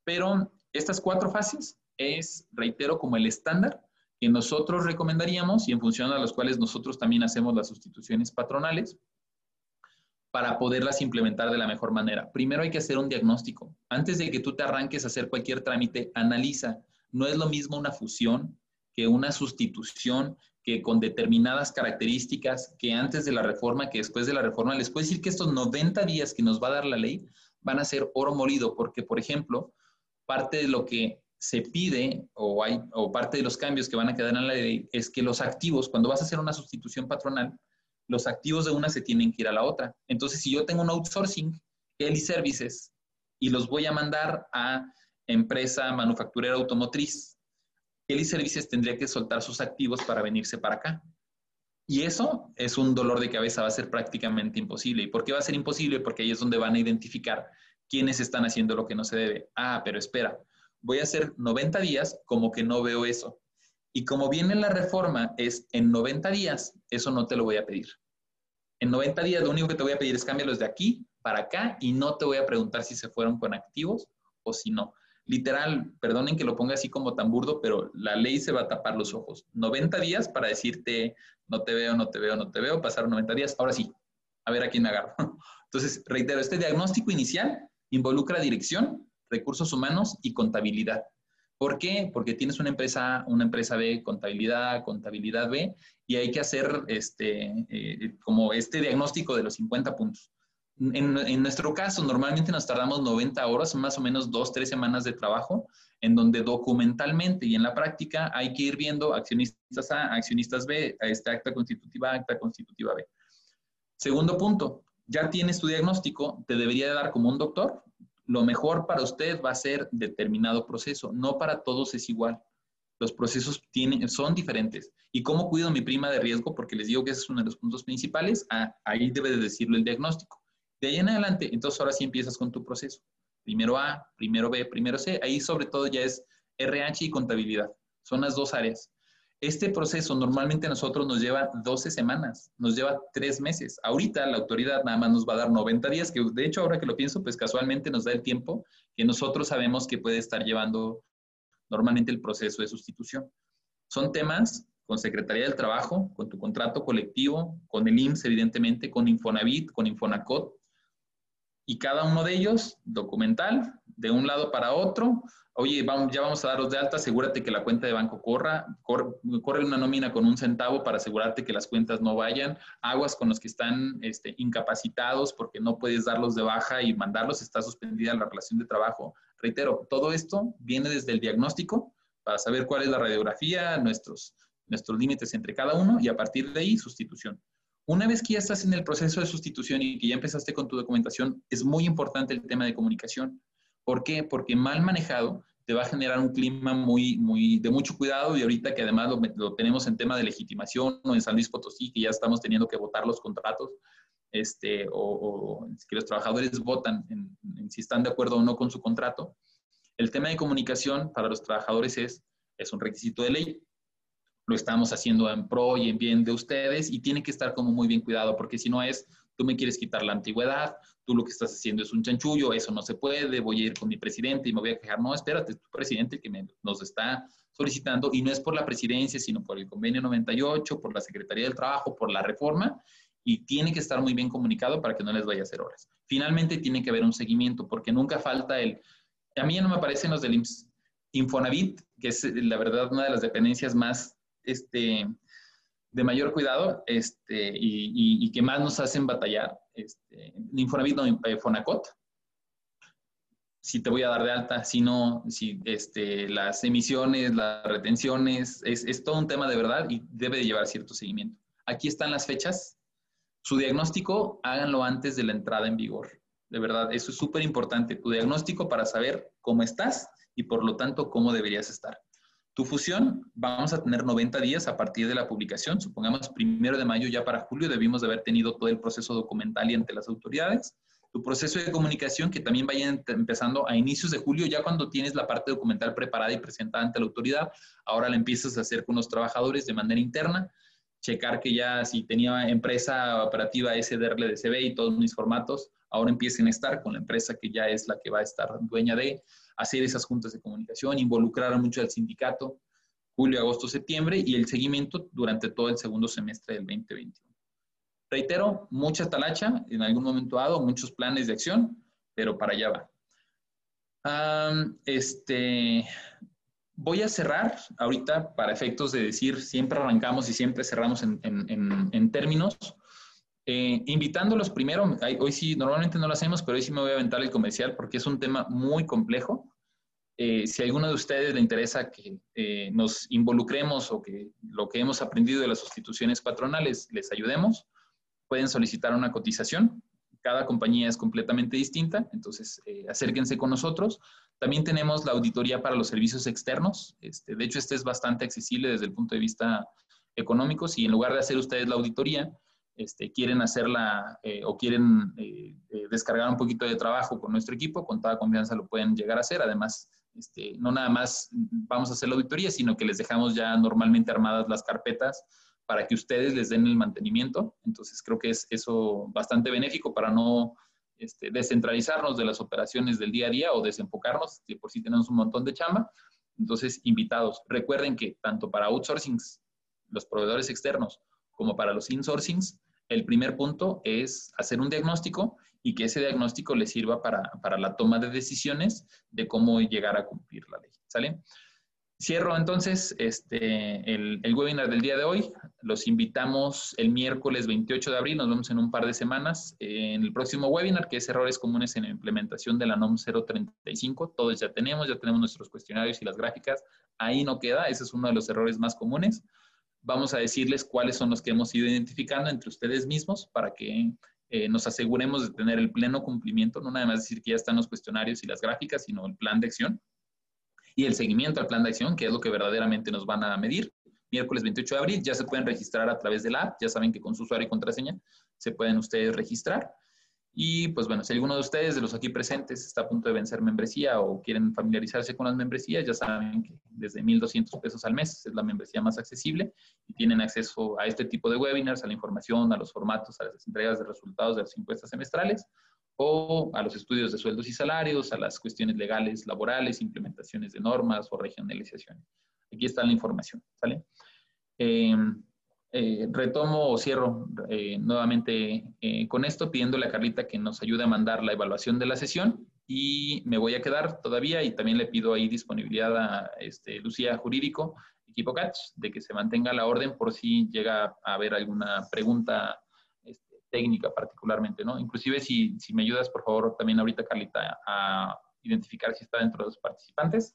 Pero estas cuatro fases es, reitero, como el estándar que nosotros recomendaríamos y en función a los cuales nosotros también hacemos las sustituciones patronales para poderlas implementar de la mejor manera. Primero hay que hacer un diagnóstico. Antes de que tú te arranques a hacer cualquier trámite, analiza. No es lo mismo una fusión que una sustitución, que con determinadas características, que antes de la reforma, que después de la reforma. Les puedo decir que estos 90 días que nos va a dar la ley van a ser oro molido, porque, por ejemplo, parte de lo que se pide o, hay, o parte de los cambios que van a quedar en la ley es que los activos, cuando vas a hacer una sustitución patronal, los activos de una se tienen que ir a la otra. Entonces, si yo tengo un outsourcing, Kelly Services, y los voy a mandar a empresa manufacturera automotriz, Kelly Services tendría que soltar sus activos para venirse para acá. Y eso es un dolor de cabeza, va a ser prácticamente imposible. ¿Y por qué va a ser imposible? Porque ahí es donde van a identificar quiénes están haciendo lo que no se debe. Ah, pero espera, voy a hacer 90 días como que no veo eso. Y como viene la reforma, es en 90 días, eso no te lo voy a pedir. En 90 días lo único que te voy a pedir es cámbialos de aquí para acá y no te voy a preguntar si se fueron con activos o si no. Literal, perdonen que lo ponga así como tan burdo, pero la ley se va a tapar los ojos. 90 días para decirte, no te veo, no te veo, no te veo, pasaron 90 días, ahora sí, a ver a quién me agarro. Entonces, reitero, este diagnóstico inicial involucra dirección, recursos humanos y contabilidad. ¿Por qué? Porque tienes una empresa, una empresa B, contabilidad, contabilidad B, y hay que hacer este, eh, como este diagnóstico de los 50 puntos. En, en, nuestro caso, normalmente nos tardamos 90 horas, más o menos dos, tres semanas de trabajo, en donde documentalmente y en la práctica hay que ir viendo accionistas A, accionistas B, a este acta constitutiva acta constitutiva B. Segundo punto, ya tienes tu diagnóstico, te debería dar como un doctor, lo mejor para usted va a ser determinado proceso, no para todos es igual. Los procesos tienen, son diferentes. ¿Y cómo cuido mi prima de riesgo? Porque les digo que ese es uno de los puntos principales. Ah, ahí debe de decirlo el diagnóstico. De ahí en adelante, entonces ahora sí empiezas con tu proceso. Primero A, primero B, primero C. Ahí sobre todo ya es RH y contabilidad. Son las dos áreas. Este proceso normalmente a nosotros nos lleva 12 semanas, nos lleva 3 meses. Ahorita la autoridad nada más nos va a dar 90 días, que de hecho ahora que lo pienso, pues casualmente nos da el tiempo que nosotros sabemos que puede estar llevando normalmente el proceso de sustitución. Son temas con Secretaría del Trabajo, con tu contrato colectivo, con el IMSS evidentemente, con Infonavit, con Infonacot, y cada uno de ellos documental, de un lado para otro. Oye, ya vamos a daros de alta, asegúrate que la cuenta de banco corra, corre, una nómina con un centavo para asegurarte que las cuentas no vayan, aguas con los que están este, incapacitados porque no puedes darlos de baja y mandarlos, está suspendida la relación de trabajo. Reitero, todo esto viene desde el diagnóstico para saber cuál es la radiografía, nuestros, nuestros límites entre cada uno y a partir de ahí sustitución. Una vez que ya estás en el proceso de sustitución y que ya empezaste con tu documentación, es muy importante el tema de comunicación. ¿Por qué? Porque mal manejado te va a generar un clima muy, muy de mucho cuidado y ahorita que además lo, tenemos en tema de legitimación o en San Luis Potosí, que ya estamos teniendo que votar los contratos, este, o, que los trabajadores votan si están de acuerdo o no con su contrato. El tema de comunicación para los trabajadores es, es un requisito de ley lo estamos haciendo en pro y en bien de ustedes y tiene que estar como muy bien cuidado porque si no es, tú me quieres quitar la antigüedad, tú lo que estás haciendo es un chanchullo, eso no se puede, voy a ir con mi presidente y me voy a quejar. No, espérate, es tu presidente que nos está solicitando y no es por la presidencia, sino por el convenio 98, por la Secretaría del Trabajo, por la reforma y tiene que estar muy bien comunicado para que no les vaya a hacer horas. Finalmente tiene que haber un seguimiento porque nunca falta el... A mí no me parecen los del Infonavit, que es la verdad una de las dependencias más este, de mayor cuidado este, y, que más nos hacen batallar. Este, Infonavit, no, eh, Fonacot. Si te voy a dar de alta, si no, si este, las emisiones, las retenciones, es, todo un tema de verdad y debe de llevar cierto seguimiento. Aquí están las fechas. Su diagnóstico, háganlo antes de la entrada en vigor. De verdad, eso es súper importante. Tu diagnóstico para saber cómo estás y por lo tanto cómo deberías estar. Tu fusión, vamos a tener 90 días a partir de la publicación. Supongamos primero de mayo, ya para julio, debimos de haber tenido todo el proceso documental y ante las autoridades. Tu proceso de comunicación, que también vaya empezando a inicios de julio, ya cuando tienes la parte documental preparada y presentada ante la autoridad, ahora la empiezas a hacer con los trabajadores de manera interna, checar que ya si tenía empresa operativa SDRL de y todos mis formatos, ahora empiecen a estar con la empresa que ya es la que va a estar dueña de, hacer esas juntas de comunicación, involucrar mucho al sindicato, julio, agosto, septiembre, y el seguimiento durante todo el segundo semestre del 2021. Reitero, mucha talacha en algún momento dado, muchos planes de acción, pero para allá va. este, voy a cerrar ahorita para efectos de decir siempre arrancamos y siempre cerramos en, términos. Eh, invitándolos primero, hoy sí, normalmente no lo hacemos, pero hoy sí me voy a aventar el comercial porque es un tema muy complejo. Eh, si a alguno de ustedes le interesa que eh, nos involucremos o que lo que hemos aprendido de las sustituciones patronales les ayudemos, pueden solicitar una cotización. Cada compañía es completamente distinta, entonces eh, acérquense con nosotros. También tenemos la auditoría para los servicios externos. Este, de hecho, este es bastante accesible desde el punto de vista económico. Si en lugar de hacer ustedes la auditoría, este, quieren hacerla eh, o quieren eh, descargar un poquito de trabajo con nuestro equipo, con toda confianza lo pueden llegar a hacer. Además, este, no nada más vamos a hacer la auditoría, sino que les dejamos ya normalmente armadas las carpetas para que ustedes les den el mantenimiento. Entonces creo que es eso bastante benéfico para no este, descentralizarnos de las operaciones del día a día o desenfocarnos, que por sí tenemos un montón de chamba. Entonces, invitados, recuerden que tanto para outsourcings, los proveedores externos, como para los insourcings, el primer punto es hacer un diagnóstico y que ese diagnóstico les sirva para, para la toma de decisiones de cómo llegar a cumplir la ley. ¿Sale? Cierro entonces este, el, webinar del día de hoy. Los invitamos el miércoles 28 de abril, nos vemos en un par de semanas en el próximo webinar, que es errores comunes en la implementación de la NOM 035. Todos ya tenemos, ya tenemos nuestros cuestionarios y las gráficas. Ahí no queda, ese es uno de los errores más comunes. Vamos a decirles cuáles son los que hemos ido identificando entre ustedes mismos para que eh, nos aseguremos de tener el pleno cumplimiento, no nada más decir que ya están los cuestionarios y las gráficas, sino el plan de acción y el seguimiento al plan de acción, que es lo que verdaderamente nos van a medir. Miércoles 28 de abril ya se pueden registrar a través de la app, ya saben que con su usuario y contraseña se pueden ustedes registrar. Y pues bueno, si alguno de ustedes, de los aquí presentes, está a punto de vencer membresía o quieren familiarizarse con las membresías, ya saben que desde 1.200 pesos al mes es la membresía más accesible y tienen acceso a este tipo de webinars, a la información, a los formatos, a las entregas de resultados de las encuestas semestrales o a los estudios de sueldos y salarios, a las cuestiones legales, laborales, implementaciones de normas o regionalizaciones. Aquí está la información, ¿sale? Eh, eh, retomo o cierro eh, nuevamente con esto, pidiéndole a Carlita que nos ayude a mandar la evaluación de la sesión y me voy a quedar todavía y también le pido ahí disponibilidad a este, Lucía Jurídico, equipo CATCH, de que se mantenga la orden por si llega a haber alguna pregunta técnica particularmente, ¿no? Inclusive si, si me ayudas, por favor, también ahorita, Carlita, a identificar si está dentro de los participantes.